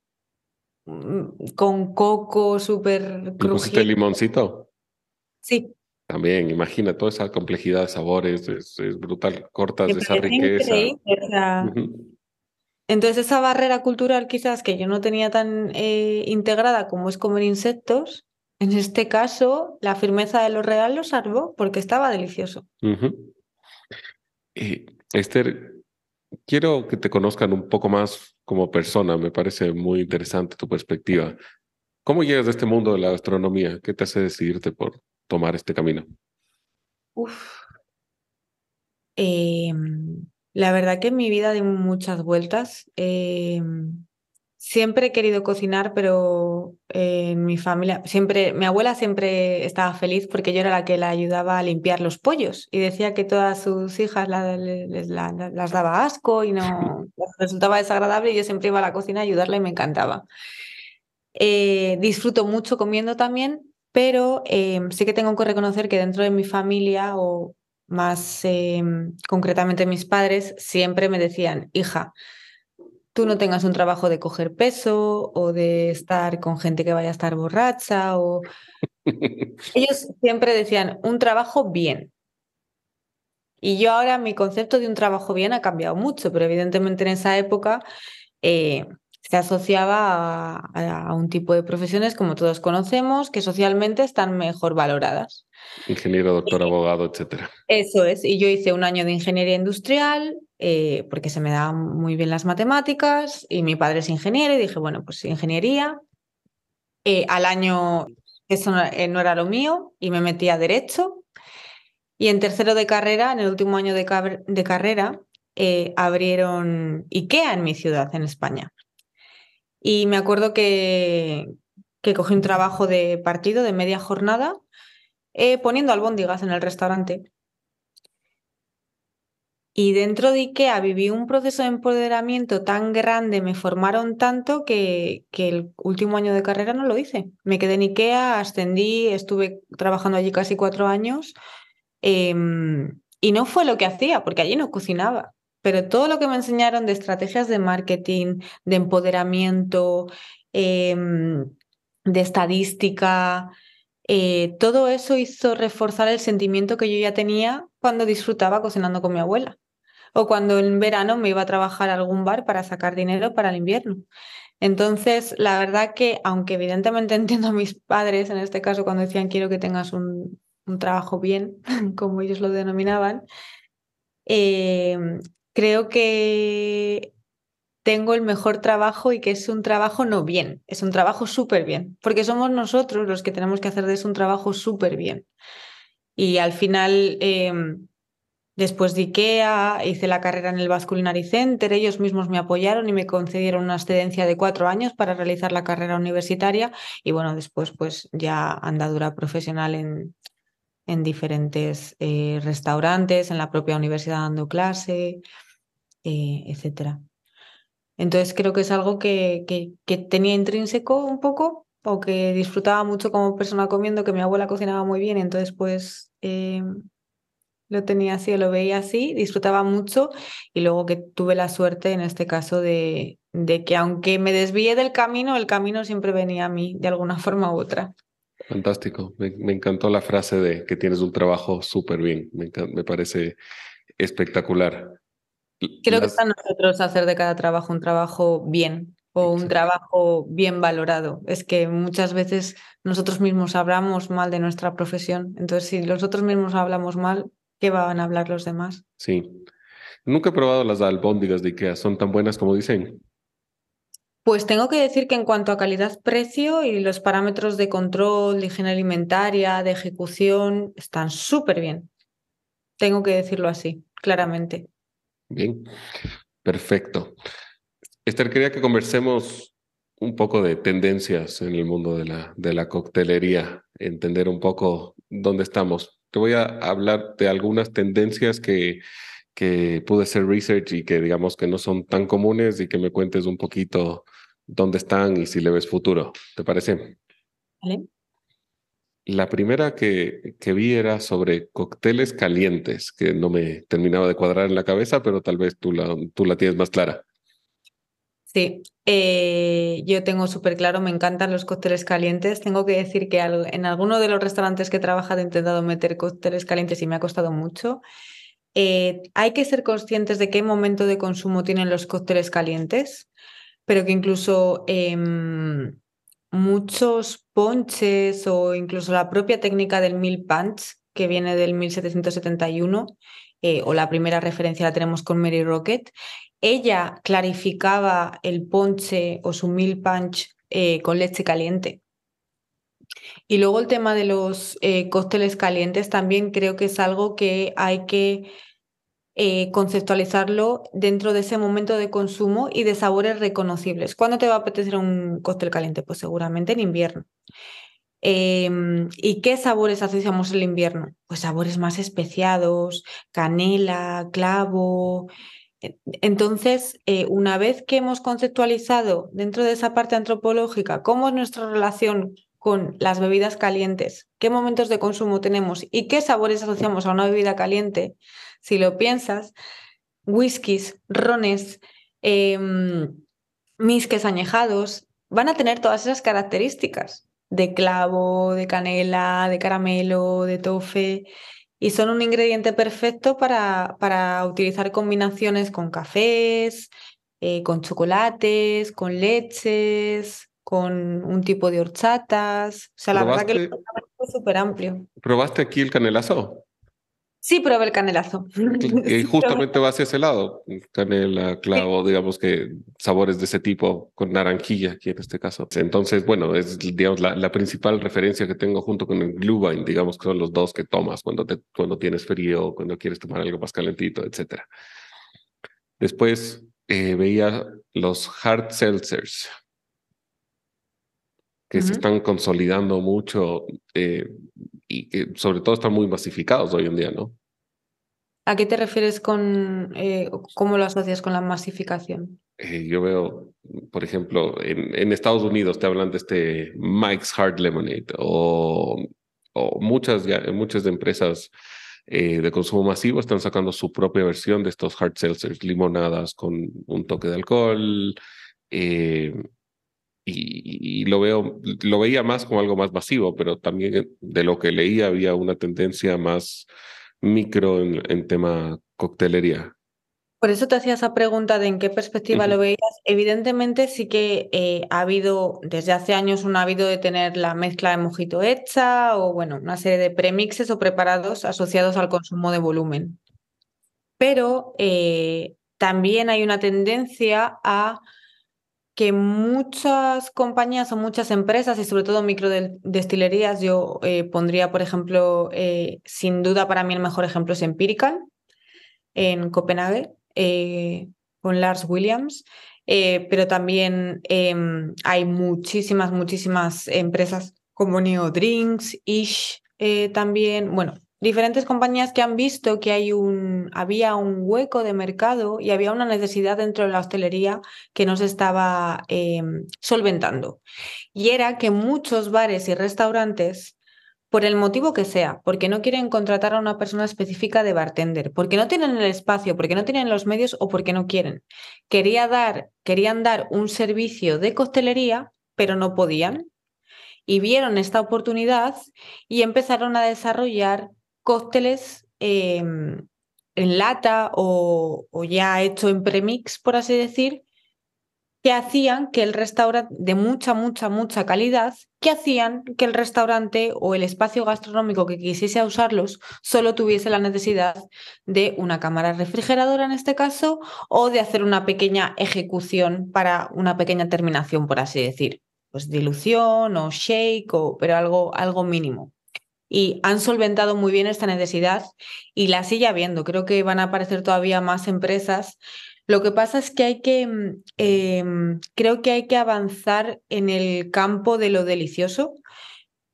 mm, con coco súper crujiente. limoncito? Sí. También, imagina toda esa complejidad de sabores, es, brutal, cortas de esa riqueza. Entonces esa barrera cultural quizás que yo no tenía tan eh, integrada como es comer insectos, en este caso la firmeza de lo real lo salvó porque estaba delicioso. Esther, quiero que te conozcan un poco más como persona, me parece muy interesante tu perspectiva. ¿Cómo llegas a este mundo de la gastronomía? ¿Qué te hace decidirte por, tomar este camino? Uf. Em, La verdad que en mi vida di muchas vueltas. Em, siempre he querido cocinar, pero eh, en mi familia, siempre, mi abuela siempre estaba feliz porque yo era la que la ayudaba a limpiar los pollos y decía que todas sus hijas las daba asco y no resultaba desagradable y yo siempre iba a la cocina a ayudarla y me encantaba. Eh, disfruto mucho comiendo también, pero em, sí que tengo que reconocer que dentro de mi familia o más em, concretamente mis padres siempre me decían, hija, tú no tengas un trabajo de coger peso o de estar con gente que vaya a estar borracha o... Ellos siempre decían, un trabajo bien. Y yo ahora mi concepto de un trabajo bien ha cambiado mucho, pero evidentemente en esa época eh, se asociaba a, un tipo de profesiones, como todos conocemos, que socialmente están mejor valoradas. Ingeniero, doctor, abogado, etcétera. Eso es. Y yo hice un año de ingeniería industrial eh, porque se me daban muy bien las matemáticas y mi padre es ingeniero y dije, bueno, pues ingeniería. Eh, al año eso eh, no, era lo mío y me metí a derecho. Y en tercero de carrera, en el último año de, de carrera, abrieron IKEA en mi ciudad, en España. Y me acuerdo que, que cogí un trabajo de partido de media jornada eh, poniendo albóndigas en el restaurante. Y dentro de IKEA viví un proceso de empoderamiento tan grande, me formaron tanto que, que, el último año de carrera no lo hice. Me quedé en IKEA, ascendí, estuve trabajando allí casi cuatro años em, y no fue lo que hacía, porque allí no cocinaba. Pero todo lo que me enseñaron de estrategias de marketing, de empoderamiento, em, de estadística, eh, todo eso hizo reforzar el sentimiento que yo ya tenía cuando disfrutaba cocinando con mi abuela o cuando en verano me iba a trabajar a algún bar para sacar dinero para el invierno. Entonces, la verdad que, aunque evidentemente entiendo a mis padres en este caso cuando decían quiero que tengas un, trabajo bien, como ellos lo denominaban, eh, creo que tengo el mejor trabajo y que es un trabajo no bien, es un trabajo súper bien, porque somos nosotros los que tenemos que hacer de eso un trabajo súper bien. Y al final, em, después de IKEA, hice la carrera en el Basque Culinary Center, ellos mismos me apoyaron y me concedieron una excedencia de cuatro años para realizar la carrera universitaria y bueno, después pues ya andadura profesional en, en diferentes eh, restaurantes, en la propia universidad dando clase, eh, etcétera. Entonces creo que es algo que, que, tenía intrínseco un poco o que disfrutaba mucho como persona comiendo, que mi abuela cocinaba muy bien, entonces pues em, lo tenía así, lo veía así, disfrutaba mucho y luego que tuve la suerte en este caso de, de que aunque me desvíe del camino, el camino siempre venía a mí de alguna forma u otra. Fantástico, me, encantó la frase de que tienes un trabajo súper bien, me, me parece espectacular. Creo que está nosotros hacer de cada trabajo un trabajo bien o un trabajo bien valorado. Es que muchas veces nosotros mismos hablamos mal de nuestra profesión. Entonces, si nosotros mismos hablamos mal, ¿qué van a hablar los demás? Sí. Nunca he probado las albóndigas de IKEA. ¿Son tan buenas como dicen? Pues tengo que decir que en cuanto a calidad-precio y los parámetros de control, de higiene alimentaria, de ejecución, están súper bien. Tengo que decirlo así, claramente. Bien, perfecto. Esther, quería que conversemos un poco de tendencias en el mundo de la, de la coctelería, entender un poco dónde estamos. Te voy a hablar de algunas tendencias que, que pude hacer research y que digamos que no son tan comunes y que me cuentes un poquito dónde están y si le ves futuro. ¿Te parece? Vale. La primera que, que, vi era sobre cócteles calientes, que no me terminaba de cuadrar en la cabeza, pero tal vez tú la, tú la tienes más clara. Sí, eh, yo tengo súper claro, me encantan los cócteles calientes. Tengo que decir que en alguno de los restaurantes que he trabajado he intentado meter cócteles calientes y me ha costado mucho. Eh, hay que ser conscientes de qué momento de consumo tienen los cócteles calientes, pero que incluso em, muchos ponches o incluso la propia técnica del mil punch, que viene del 1771, eh, o la primera referencia la tenemos con Mary Rocket, ella clarificaba el ponche o su mil punch eh, con leche caliente. Y luego el tema de los eh, cócteles calientes también creo que es algo que hay que eh, conceptualizarlo dentro de ese momento de consumo y de sabores reconocibles. ¿Cuándo te va a apetecer un cóctel caliente? Pues seguramente en invierno. Em, ¿Y qué sabores asociamos el invierno? Pues sabores más especiados, canela, clavo. E, entonces, eh, una vez que hemos conceptualizado dentro de esa parte antropológica cómo es nuestra relación con las bebidas calientes, qué momentos de consumo tenemos y qué sabores asociamos a una bebida caliente, si lo piensas, whiskies, rones, eh, misques añejados, van a tener todas esas características de clavo, de canela, de caramelo, de tofe, y son un ingrediente perfecto para, para utilizar combinaciones con cafés, eh, con chocolates, con leches, con un tipo de horchatas. O sea, la verdad que el es súper amplio. ¿Probaste aquí el canelazo? Sí, probé el canelazo. Y justamente va hacia ese lado, canela, clavo, digamos que sabores de ese tipo, con naranjilla aquí en este caso. Entonces, bueno, es digamos la, principal referencia que tengo junto con el Glühwein, digamos que son los dos que tomas cuando, te, cuando tienes frío, cuando quieres tomar algo más calentito, etc. Después eh, veía los hard seltzers, que se están consolidando mucho eh, y que sobre todo están muy masificados hoy en día, ¿no? ¿A qué te refieres con eh, cómo lo asocias con la masificación? Eh, yo veo, por ejemplo, en, en, Estados Unidos te hablan de este Mike's Hard Lemonade o, o muchas, muchas de empresas de consumo masivo están sacando su propia versión de estos hard seltzers, limonadas con un toque de alcohol, y, lo veo, lo veía más como algo más masivo, pero también de lo que leía había una tendencia más micro en, tema coctelería. Por eso te hacía esa pregunta de en qué perspectiva lo veías. Evidentemente sí que eh, ha habido, desde hace años, un hábito de tener la mezcla de mojito hecha o, bueno, una serie de premixes o preparados asociados al consumo de volumen. Pero eh, también hay una tendencia a que muchas compañías o muchas empresas y sobre todo microdestilerías, yo eh, pondría, por ejemplo, eh, sin duda para mí el mejor ejemplo es Empirical en Copenhague eh, con Lars Williams, pero también em, hay muchísimas, muchísimas empresas como Neo Drinks, Ish, también, bueno, diferentes compañías que han visto que hay un, había un hueco de mercado y había una necesidad dentro de la hostelería que no se estaba em, solventando. Y era que muchos bares y restaurantes, por el motivo que sea, porque no quieren contratar a una persona específica de bartender, porque no tienen el espacio, porque no tienen los medios o porque no quieren. Quería dar, querían dar un servicio de costelería, pero no podían. Y vieron esta oportunidad y empezaron a desarrollar cócteles em, en lata o, ya hecho en premix, por así decir, que hacían que el restaurante, de mucha, mucha, mucha calidad, que hacían que el restaurante o el espacio gastronómico que quisiese usarlos solo tuviese la necesidad de una cámara refrigeradora en este caso o de hacer una pequeña ejecución para una pequeña terminación, por así decir. Pues dilución o shake, o, pero algo, algo mínimo y han solventado muy bien esta necesidad y la sigue habiendo. Creo que van a aparecer todavía más empresas. Lo que pasa es que hay que, mm, em, creo que hay que avanzar en el campo de lo delicioso.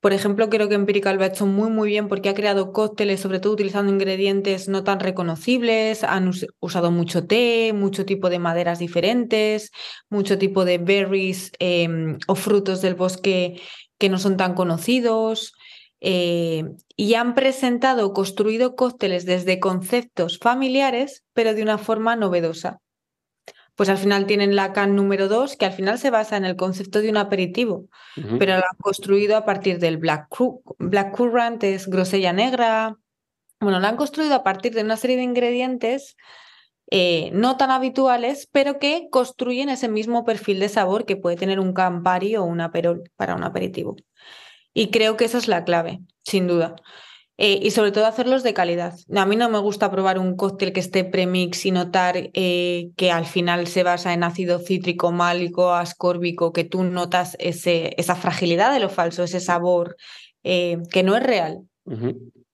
Por ejemplo, creo que Empirical lo ha hecho muy, muy bien porque ha creado cócteles, sobre todo utilizando ingredientes no tan reconocibles. Han usado mucho té, mucho tipo de maderas diferentes, mucho tipo de berries em, o frutos del bosque que no son tan conocidos. Eh, y han presentado, construido cócteles desde conceptos familiares, pero de una forma novedosa. Pues al final tienen la CAN número 2, que al final se basa en el concepto de un aperitivo, pero lo han construido a partir del Black, Black Currant, es grosella negra. Bueno, lo han construido a partir de una serie de ingredientes eh, no tan habituales, pero que construyen ese mismo perfil de sabor que puede tener un Campari o un Aperol para un aperitivo. Y creo que esa es la clave, sin duda. Eh, y sobre todo hacerlos de calidad. A mí no me gusta probar un cóctel que esté premix y notar eh, que al final se basa en ácido cítrico, málico, ascórbico, que tú notas ese, esa fragilidad de lo falso, ese sabor eh, que no es real.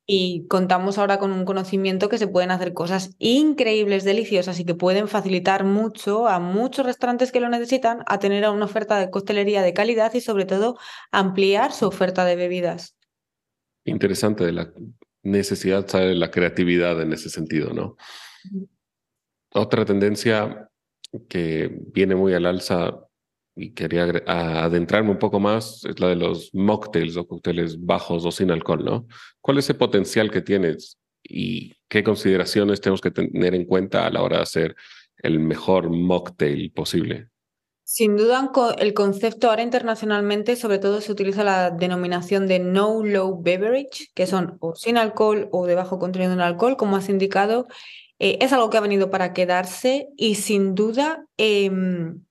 Y contamos ahora con un conocimiento que se pueden hacer cosas increíbles, deliciosas y que pueden facilitar mucho a muchos restaurantes que lo necesitan a tener una oferta de costelería de calidad y sobre todo ampliar su oferta de bebidas. Interesante de la necesidad de la creatividad en ese sentido, ¿no? Otra tendencia que viene muy al alza y quería adentrarme un poco más es la de los mocktails o cócteles bajos o sin alcohol, ¿no? ¿Cuál es ese potencial que tienes y qué consideraciones tenemos que tener en cuenta a la hora de hacer el mejor mocktail posible? Sin duda, el concepto ahora internacionalmente, sobre todo se utiliza la denominación de no low beverage, que son o sin alcohol o de bajo contenido en alcohol, como has indicado. Eh, es algo que ha venido para quedarse y sin duda em,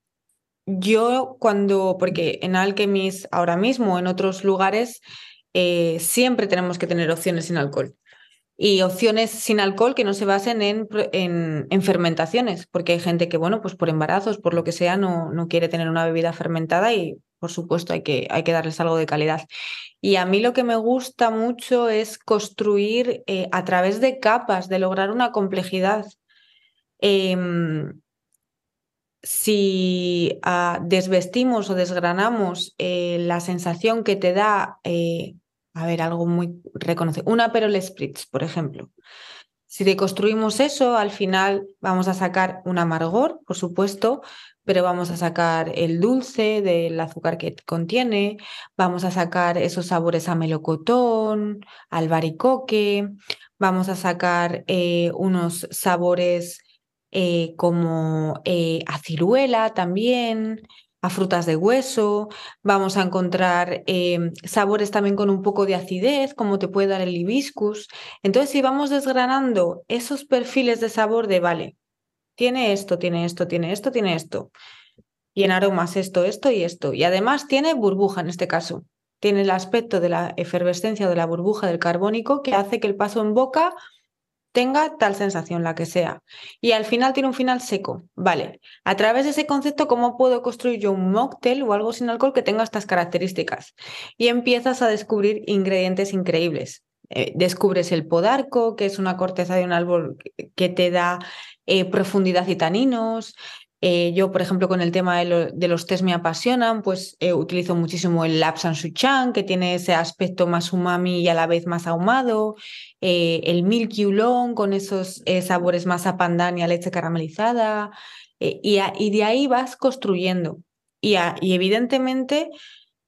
yo cuando, porque en Alchemist ahora mismo, en otros lugares, eh, siempre tenemos que tener opciones sin alcohol. Y opciones sin alcohol que no se basen en, en, fermentaciones, porque hay gente que, bueno, pues por embarazos, por lo que sea, no, no quiere tener una bebida fermentada y, por supuesto, hay que, hay que darles algo de calidad. Y a mí lo que me gusta mucho es construir eh, a través de capas, de lograr una complejidad. Em, si ah, desvestimos o desgranamos eh, la sensación que te da, eh, a ver, algo muy reconocido, una Aperol Spritz, por ejemplo. Si deconstruimos eso, al final vamos a sacar un amargor, por supuesto, pero vamos a sacar el dulce del azúcar que contiene, vamos a sacar esos sabores a melocotón, albaricoque, vamos a sacar eh, unos sabores eh, como eh, a ciruela también, a frutas de hueso, vamos a encontrar eh, sabores también con un poco de acidez, como te puede dar el hibiscus. Entonces, si vamos desgranando esos perfiles de sabor de, vale, tiene esto, tiene esto, tiene esto, tiene esto, y en aromas esto, esto y esto, y además tiene burbuja en este caso. Tiene el aspecto de la efervescencia de la burbuja del carbónico que hace que el paso en boca tenga tal sensación, la que sea. Y al final tiene un final seco. Vale, a través de ese concepto, ¿cómo puedo construir yo un mocktail o algo sin alcohol que tenga estas características? Y empiezas a descubrir ingredientes increíbles. Eh, descubres el podarco, que es una corteza de un árbol que te da eh, profundidad y taninos. Eh, yo, por ejemplo, con el tema de, los test me apasionan, pues utilizo muchísimo el Lapsan Suchan, que tiene ese aspecto más umami y a la vez más ahumado. Eh, el Milky Oolong con esos eh, sabores más a pandan y a leche caramelizada. Y, y, de ahí vas construyendo. Y, y evidentemente,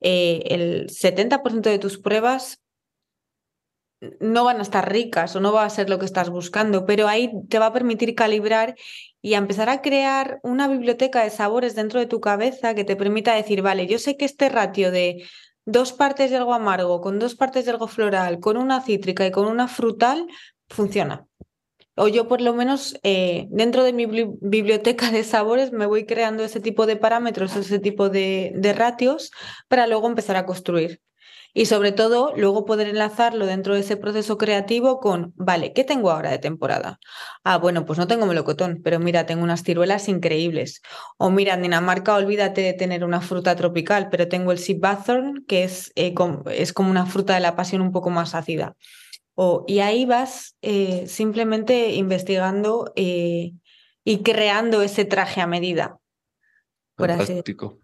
el 70% de tus pruebas no van a estar ricas o no va a ser lo que estás buscando, pero ahí te va a permitir calibrar y empezar a crear una biblioteca de sabores dentro de tu cabeza que te permita decir, vale, yo sé que este ratio de dos partes de algo amargo, con dos partes de algo floral, con una cítrica y con una frutal, funciona. O yo por lo menos eh, dentro de mi biblioteca de sabores me voy creando ese tipo de parámetros, ese tipo de ratios para luego empezar a construir. Y sobre todo, luego poder enlazarlo dentro de ese proceso creativo con, vale, ¿qué tengo ahora de temporada? Ah, bueno, pues no tengo melocotón, pero mira, tengo unas ciruelas increíbles. O mira, en Dinamarca, olvídate de tener una fruta tropical, pero tengo el sea que es, eh, es como una fruta de la pasión un poco más ácida. O, y ahí vas eh, simplemente investigando eh, y creando ese traje a medida. Fantástico.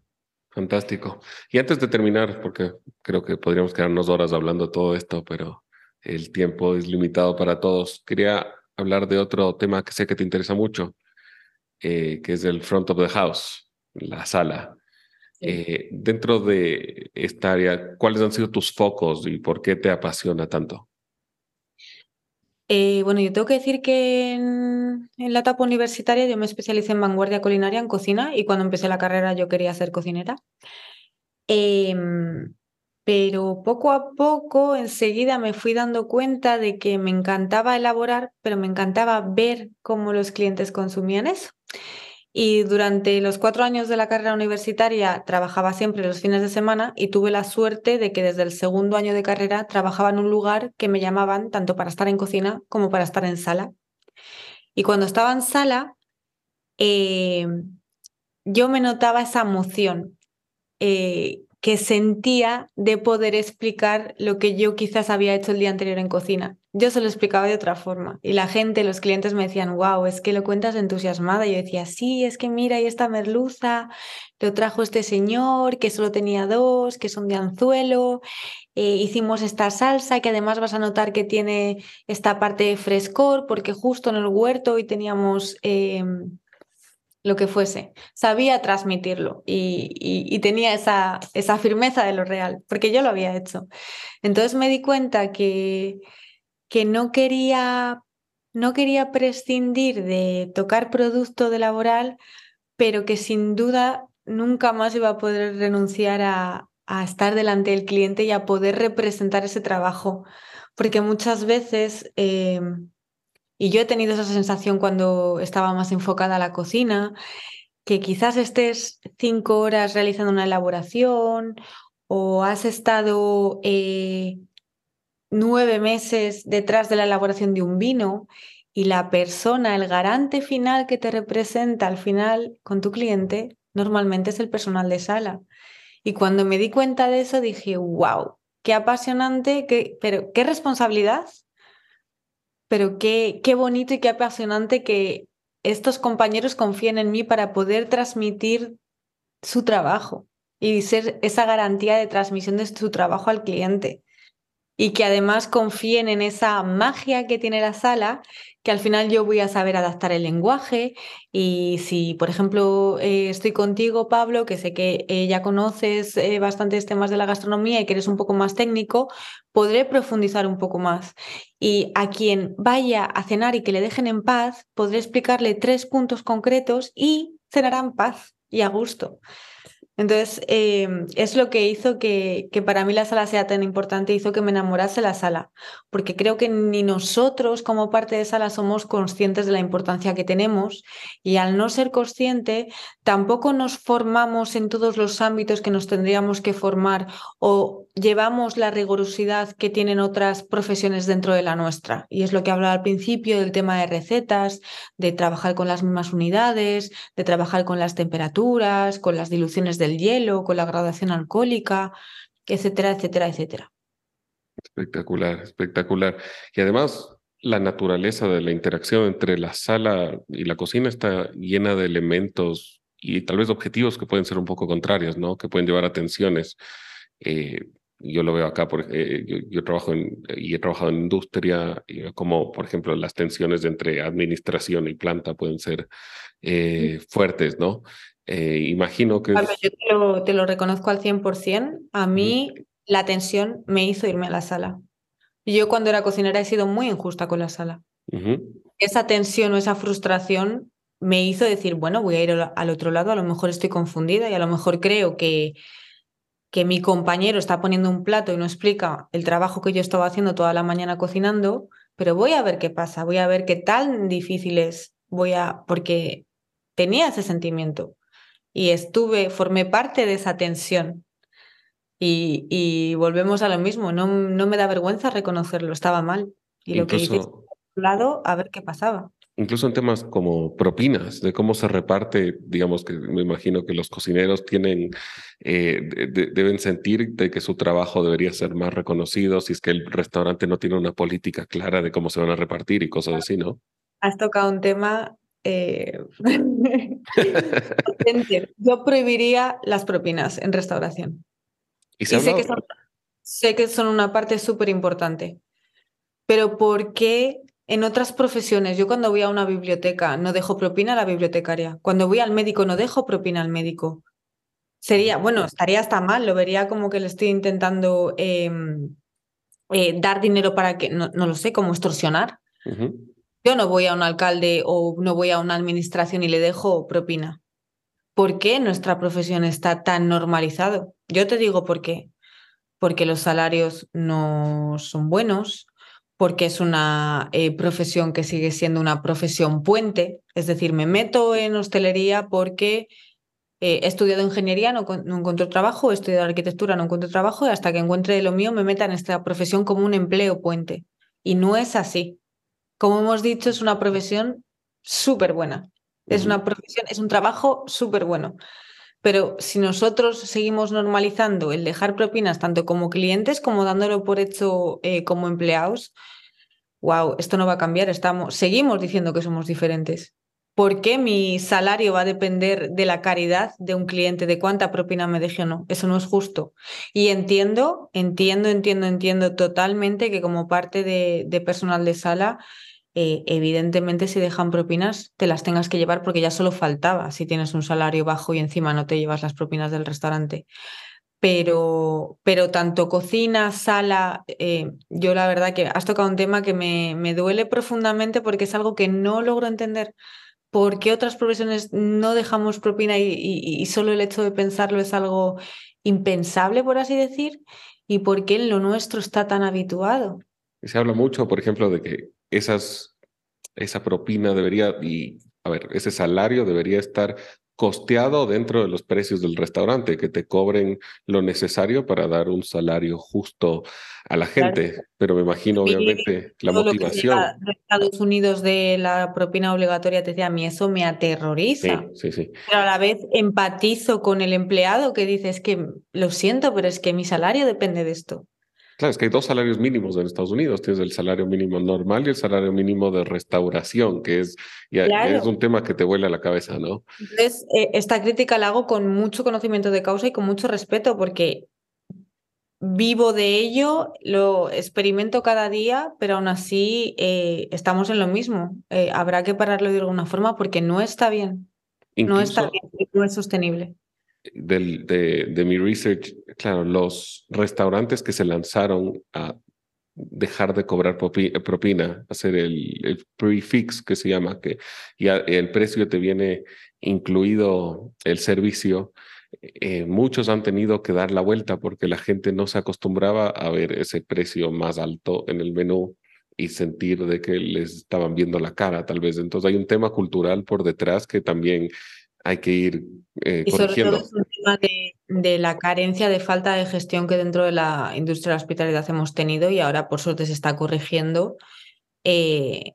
Fantástico. Y antes de terminar, porque creo que podríamos quedarnos horas hablando de todo esto, pero el tiempo es limitado para todos, quería hablar de otro tema que sé que te interesa mucho, eh, que es el front of the house, la sala. Eh, dentro de esta área, ¿cuáles han sido tus focos y por qué te apasiona tanto? Eh, bueno, yo tengo que decir que en, la etapa universitaria yo me especialicé en vanguardia culinaria en cocina y cuando empecé la carrera yo quería ser cocinera. Em, pero poco a poco, enseguida me fui dando cuenta de que me encantaba elaborar, pero me encantaba ver cómo los clientes consumían eso. Y durante los cuatro años de la carrera universitaria trabajaba siempre los fines de semana y tuve la suerte de que desde el segundo año de carrera trabajaba en un lugar que me llamaban tanto para estar en cocina como para estar en sala. Y cuando estaba en sala, eh, yo me notaba esa emoción. Eh, que sentía de poder explicar lo que yo quizás había hecho el día anterior en cocina. Yo se lo explicaba de otra forma y la gente, los clientes me decían, wow, es que lo cuentas entusiasmada. Y yo decía, sí, es que mira, ahí esta merluza, lo trajo este señor, que solo tenía dos, que son de anzuelo. Eh, hicimos esta salsa que además vas a notar que tiene esta parte de frescor porque justo en el huerto hoy teníamos... Em, lo que fuese, sabía transmitirlo y, tenía esa, esa, firmeza de lo real, porque yo lo había hecho. Entonces me di cuenta que, que no, quería, no quería prescindir de tocar producto de laboral, pero que sin duda nunca más iba a poder renunciar a, estar delante del cliente y a poder representar ese trabajo, porque muchas veces... Eh, y yo he tenido esa sensación cuando estaba más enfocada a la cocina, que quizás estés cinco horas realizando una elaboración o has estado eh, nueve meses detrás de la elaboración de un vino y la persona, el garante final que te representa al final con tu cliente, normalmente es el personal de sala. Y cuando me di cuenta de eso dije, wow, qué apasionante, qué, pero qué responsabilidad pero qué, qué bonito y qué apasionante que estos compañeros confíen en mí para poder transmitir su trabajo y ser esa garantía de transmisión de su trabajo al cliente y que además confíen en esa magia que tiene la sala, que al final yo voy a saber adaptar el lenguaje y si, por ejemplo, eh, estoy contigo, Pablo, que sé que eh, ya conoces eh, bastantes temas de la gastronomía y que eres un poco más técnico, podré profundizar un poco más. Y a quien vaya a cenar y que le dejen en paz, podré explicarle tres puntos concretos y cenará en paz y a gusto. Entonces, em, es lo que hizo que, que, para mí la sala sea tan importante, hizo que me enamorase la sala, porque creo que ni nosotros como parte de sala somos conscientes de la importancia que tenemos y al no ser consciente, tampoco nos formamos en todos los ámbitos que nos tendríamos que formar o llevamos la rigurosidad que tienen otras profesiones dentro de la nuestra. Y es lo que hablaba al principio del tema de recetas, de trabajar con las mismas unidades, de trabajar con las temperaturas, con las diluciones del hielo, con la graduación alcohólica, etcétera, etcétera, etcétera. Espectacular, espectacular. Y además, la naturaleza de la interacción entre la sala y la cocina está llena de elementos y tal vez objetivos que pueden ser un poco contrarios, ¿no? Que pueden llevar a tensiones. Eh, yo lo veo acá, por, eh, yo, trabajo en, y he trabajado en industria, como por ejemplo las tensiones entre administración y planta pueden ser eh, fuertes, ¿no? Eh, imagino que... yo te lo, reconozco al 100%. A mí la tensión me hizo irme a la sala. Yo cuando era cocinera he sido muy injusta con la sala. Esa tensión o esa frustración me hizo decir, bueno, voy a ir al otro lado, a lo mejor estoy confundida y a lo mejor creo que, que mi compañero está poniendo un plato y no explica el trabajo que yo estaba haciendo toda la mañana cocinando, pero voy a ver qué pasa, voy a ver qué tan difícil es, voy a, porque tenía ese sentimiento y estuve, formé parte de esa tensión. Y, y volvemos a lo mismo, no, no, me da vergüenza reconocerlo, estaba mal. Y lo que hice lado a ver qué pasaba. Incluso en temas como propinas, de cómo se reparte, digamos que me imagino que los cocineros tienen, eh, deben sentir de que su trabajo debería ser más reconocido, si es que el restaurante no tiene una política clara de cómo se van a repartir y cosas así, ¿no? Has tocado un tema eh, yo prohibiría las propinas en restauración. Y, sé, que son, sé que son una parte súper importante, pero ¿por qué en otras profesiones? Yo cuando voy a una biblioteca no dejo propina a la bibliotecaria, cuando voy al médico no dejo propina al médico. Sería, bueno, estaría hasta mal, lo vería como que le estoy intentando em, eh, dar dinero para que, no, lo sé, como extorsionar. Yo no voy a un alcalde o no voy a una administración y le dejo propina. ¿Por qué nuestra profesión está tan normalizado? Yo te digo por qué. Porque los salarios no son buenos, porque es una eh, profesión que sigue siendo una profesión puente. Es decir, me meto en hostelería porque eh, he estudiado ingeniería, no, no, encuentro trabajo, he estudiado arquitectura, no encuentro trabajo, y hasta que encuentre lo mío me meta en esta profesión como un empleo puente. Y no es así como hemos dicho, es una profesión súper buena. Es una profesión, es un trabajo súper bueno. Pero si nosotros seguimos normalizando el dejar propinas tanto como clientes como dándolo por hecho eh, como empleados, wow, esto no va a cambiar. Estamos, seguimos diciendo que somos diferentes. ¿Por qué mi salario va a depender de la caridad de un cliente, de cuánta propina me deje o no? Eso no es justo. Y entiendo, entiendo, entiendo, entiendo totalmente que como parte de, de personal de sala eh, evidentemente si dejan propinas te las tengas que llevar porque ya solo faltaba si tienes un salario bajo y encima no te llevas las propinas del restaurante. Pero, pero tanto cocina, sala, eh, yo la verdad que has tocado un tema que me, me duele profundamente porque es algo que no logro entender. ¿Por qué otras profesiones no dejamos propina y, y, y solo el hecho de pensarlo es algo impensable, por así decir? ¿Y por qué en lo nuestro está tan habituado? Se habla mucho, por ejemplo, de que esas, esa propina debería, y a ver, ese salario debería estar costeado dentro de los precios del restaurante, que te cobren lo necesario para dar un salario justo a la gente. Pero me imagino, obviamente, la motivación. Lo de Estados Unidos de la propina obligatoria, te decía, a mí eso me aterroriza. Sí, sí, sí. Pero a la vez empatizo con el empleado que dice, es que lo siento, pero es que mi salario depende de esto. Claro, es que hay dos salarios mínimos en Estados Unidos. Tienes el salario mínimo normal y el salario mínimo de restauración, que es, ya, es un tema que te vuela la cabeza, ¿no? Entonces, eh, esta crítica la hago con mucho conocimiento de causa y con mucho respeto, porque vivo de ello, lo experimento cada día, pero aún así eh, estamos en lo mismo. Eh, habrá que pararlo de alguna forma porque no está bien. no está bien, no es sostenible del, de, de, mi research, claro, los restaurantes que se lanzaron a dejar de cobrar propina, hacer el, el prefix que se llama, que ya el precio te viene incluido el servicio, eh, muchos han tenido que dar la vuelta porque la gente no se acostumbraba a ver ese precio más alto en el menú y sentir de que les estaban viendo la cara, tal vez. Entonces hay un tema cultural por detrás que también hay que ir eh, y sobre todo es un tema de, la carencia de falta de gestión que dentro de la industria de la hospitalidad hemos tenido y ahora por suerte se está corrigiendo. Eh,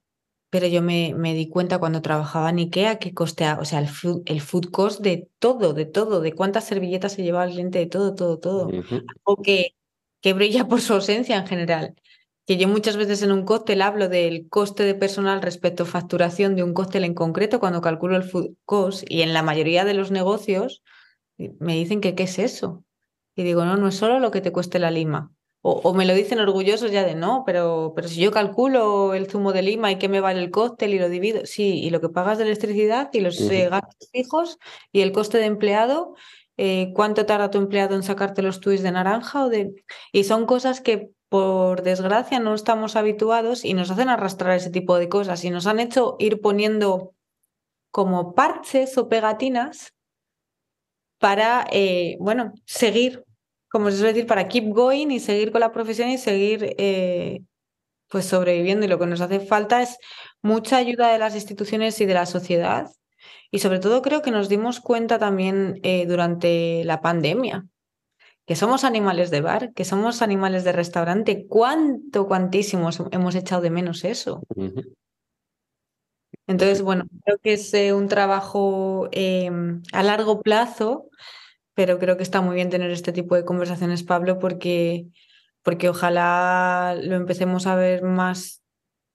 pero yo me, me, di cuenta cuando trabajaba en IKEA que costea, o sea, el food, el food cost de todo, de todo, de cuántas servilletas se lleva el cliente, de todo, todo, todo. Algo que, que brilla por su ausencia en general que yo muchas veces en un cóctel hablo del coste de personal respecto a facturación de un cóctel en concreto cuando calculo el food cost y en la mayoría de los negocios me dicen que qué es eso. Y digo, no, no es solo lo que te cueste la lima. O, me lo dicen orgullosos ya de no, pero, pero si yo calculo el zumo de lima y qué me vale el cóctel y lo divido, sí, y lo que pagas de electricidad y los eh, gastos fijos y el coste de empleado, eh, cuánto tarda tu empleado en sacarte los tuits de naranja o de... Y son cosas que por desgracia no estamos habituados y nos hacen arrastrar ese tipo de cosas y nos han hecho ir poniendo como parches o pegatinas para, eh, bueno, seguir, como se suele decir, para keep going y seguir con la profesión y seguir eh, pues sobreviviendo. Y lo que nos hace falta es mucha ayuda de las instituciones y de la sociedad. Y sobre todo creo que nos dimos cuenta también eh, durante la pandemia, que somos animales de bar, que somos animales de restaurante. ¿Cuánto, cuantísimo hemos echado de menos eso? Entonces, bueno, creo que es eh, un trabajo em, a largo plazo, pero creo que está muy bien tener este tipo de conversaciones, Pablo, porque, porque ojalá lo empecemos a ver más,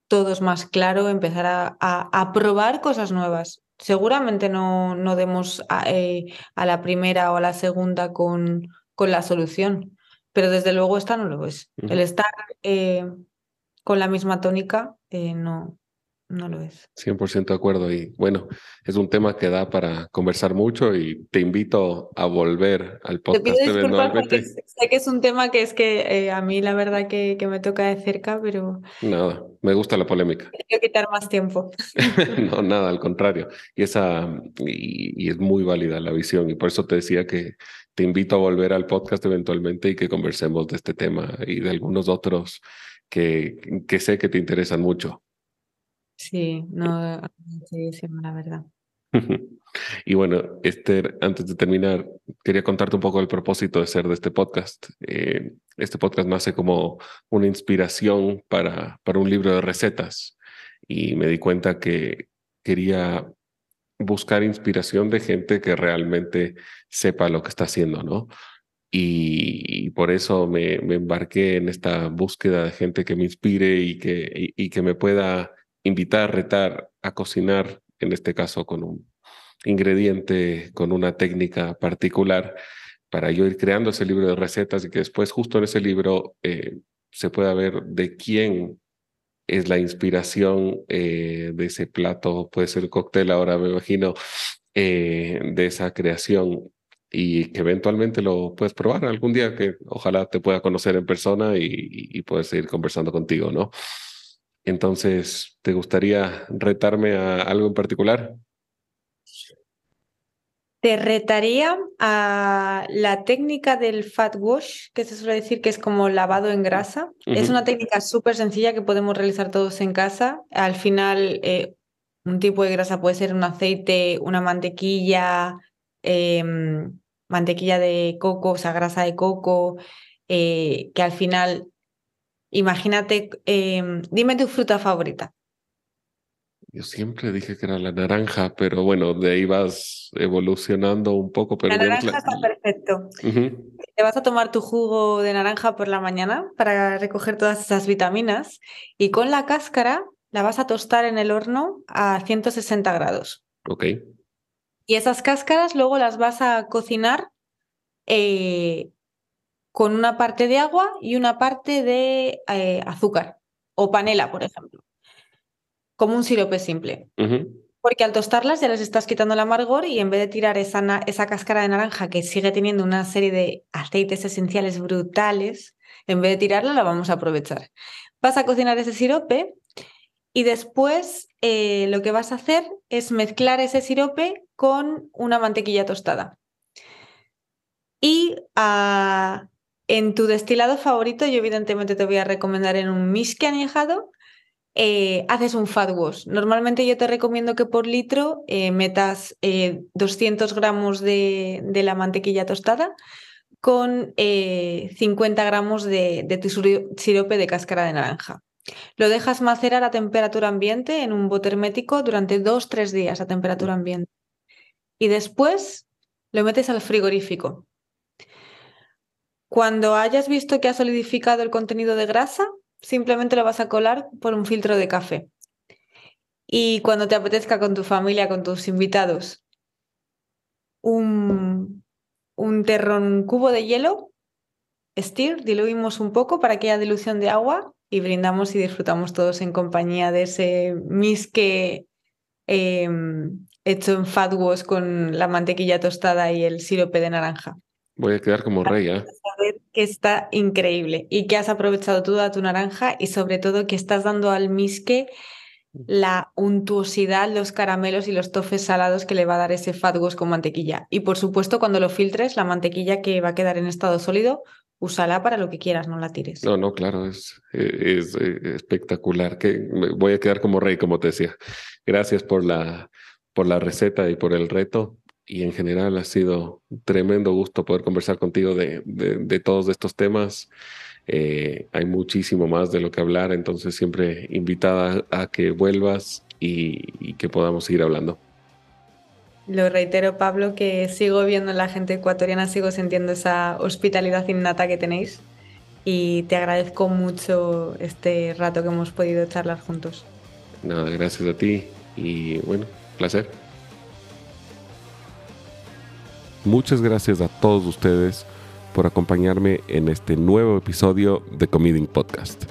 todos más claro, empezar a, a, probar cosas nuevas. Seguramente no, no demos a, eh, a la primera o a la segunda con con la solución. Pero desde luego esta no lo es. El estar eh, con la misma tónica eh, no, no lo es. 100% de acuerdo. Y bueno, es un tema que da para conversar mucho y te invito a volver al podcast. Te pido disculpas porque sé que es un tema que es que eh, a mí la verdad que, que, me toca de cerca, pero... Nada, me gusta la polémica. Quiero quitar más tiempo. no, nada, al contrario. Y, esa, y, y es muy válida la visión y por eso te decía que te invito a volver al podcast eventualmente y que conversemos de este tema y de algunos otros que, que sé que te interesan mucho. Sí, no, sí, la verdad. y bueno, Esther, antes de terminar, quería contarte un poco el propósito de ser de este podcast. Eh, este podcast nace como una inspiración para, para un libro de recetas y me di cuenta que quería buscar inspiración de gente que realmente sepa lo que está haciendo, ¿no? Y, por eso me, embarqué en esta búsqueda de gente que me inspire y que, me pueda invitar, retar a cocinar, en este caso con un ingrediente, con una técnica particular, para yo ir creando ese libro de recetas y que después justo en ese libro eh, se pueda ver de quién es la inspiración eh, de ese plato, puede ser cóctel ahora me imagino, eh, de esa creación y que eventualmente lo puedes probar algún día, que ojalá te pueda conocer en persona y, y, puedes seguir conversando contigo, ¿no? Entonces, ¿te gustaría retarme a algo en particular? Te retaría a la técnica del fat wash, que se suele decir que es como lavado en grasa. Es una técnica súper sencilla que podemos realizar todos en casa. Al final, eh, un tipo de grasa puede ser un aceite, una mantequilla, em, mantequilla de coco, o sea, grasa de coco, eh, que al final, imagínate, em, dime tu fruta favorita. Yo siempre dije que era la naranja, pero bueno, de ahí vas evolucionando un poco. Pero la naranja está perfecto. Te vas a tomar tu jugo de naranja por la mañana para recoger todas esas vitaminas y con la cáscara la vas a tostar en el horno a 160 grados. Ok. Y esas cáscaras luego las vas a cocinar eh, con una parte de agua y una parte de eh, azúcar o panela, por ejemplo, como un sirope simple. Porque al tostarlas ya les estás quitando el amargor y en vez de tirar esa, esa cáscara de naranja que sigue teniendo una serie de aceites esenciales brutales, en vez de tirarla la vamos a aprovechar. Vas a cocinar ese sirope y después eh, lo que vas a hacer es mezclar ese sirope con una mantequilla tostada. Y ah, en tu destilado favorito, yo evidentemente te voy a recomendar en un misque añejado, eh, haces un fat wash. Normalmente yo te recomiendo que por litro eh, metas 200 gramos de, la mantequilla tostada con 50 gramos de, de tu sirope de cáscara de naranja. Lo dejas macerar a temperatura ambiente en un bote hermético durante 2-3 días a temperatura ambiente. Y después lo metes al frigorífico. Cuando hayas visto que ha solidificado el contenido de grasa, simplemente lo vas a colar por un filtro de café. Y cuando te apetezca con tu familia, con tus invitados, un, un terrón, un cubo de hielo, stir, diluimos un poco para que haya dilución de agua y brindamos y disfrutamos todos en compañía de ese misque em, hecho en fat wash con la mantequilla tostada y el sirope de naranja. Voy a quedar como rey, ¿eh? que está increíble y que has aprovechado toda tu naranja y sobre todo que estás dando al misque la untuosidad, los caramelos y los tofes salados que le va a dar ese fat wash con mantequilla. Y por supuesto, cuando lo filtres, la mantequilla que va a quedar en estado sólido úsala para lo que quieras, no la tires. No, no, claro, es, es, eh, espectacular. Que voy a quedar como rey, como te decía. Gracias por la, por la receta y por el reto. Y en general ha sido tremendo gusto poder conversar contigo de, de, todos estos temas. Eh, hay muchísimo más de lo que hablar, entonces siempre invitada a que vuelvas y, y que podamos seguir hablando. Lo reitero, Pablo, que sigo viendo en la gente ecuatoriana, sigo sintiendo esa hospitalidad innata que tenéis y te agradezco mucho este rato que hemos podido charlar juntos. Nada, gracias a ti y bueno, placer. Muchas gracias a todos ustedes por acompañarme en este nuevo episodio de Comeding Podcast.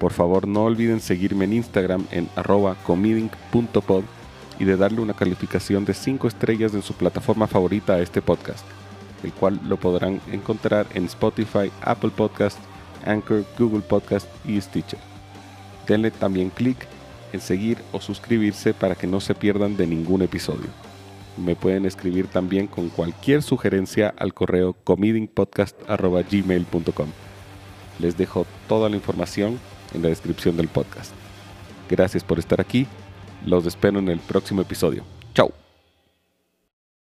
Por favor, no olviden seguirme en Instagram en comeding.pod y de darle una calificación de 5 estrellas en su plataforma favorita a este podcast, el cual lo podrán encontrar en Spotify, Apple Podcast, Anchor, Google Podcast y Stitcher. Denle también clic en seguir o suscribirse para que no se pierdan de ningún episodio. Me pueden escribir también con cualquier sugerencia al correo comedingpodcast.gmail.com. Les dejo toda la información en la descripción del podcast. Gracias por estar aquí los espero en el próximo episodio. Chao.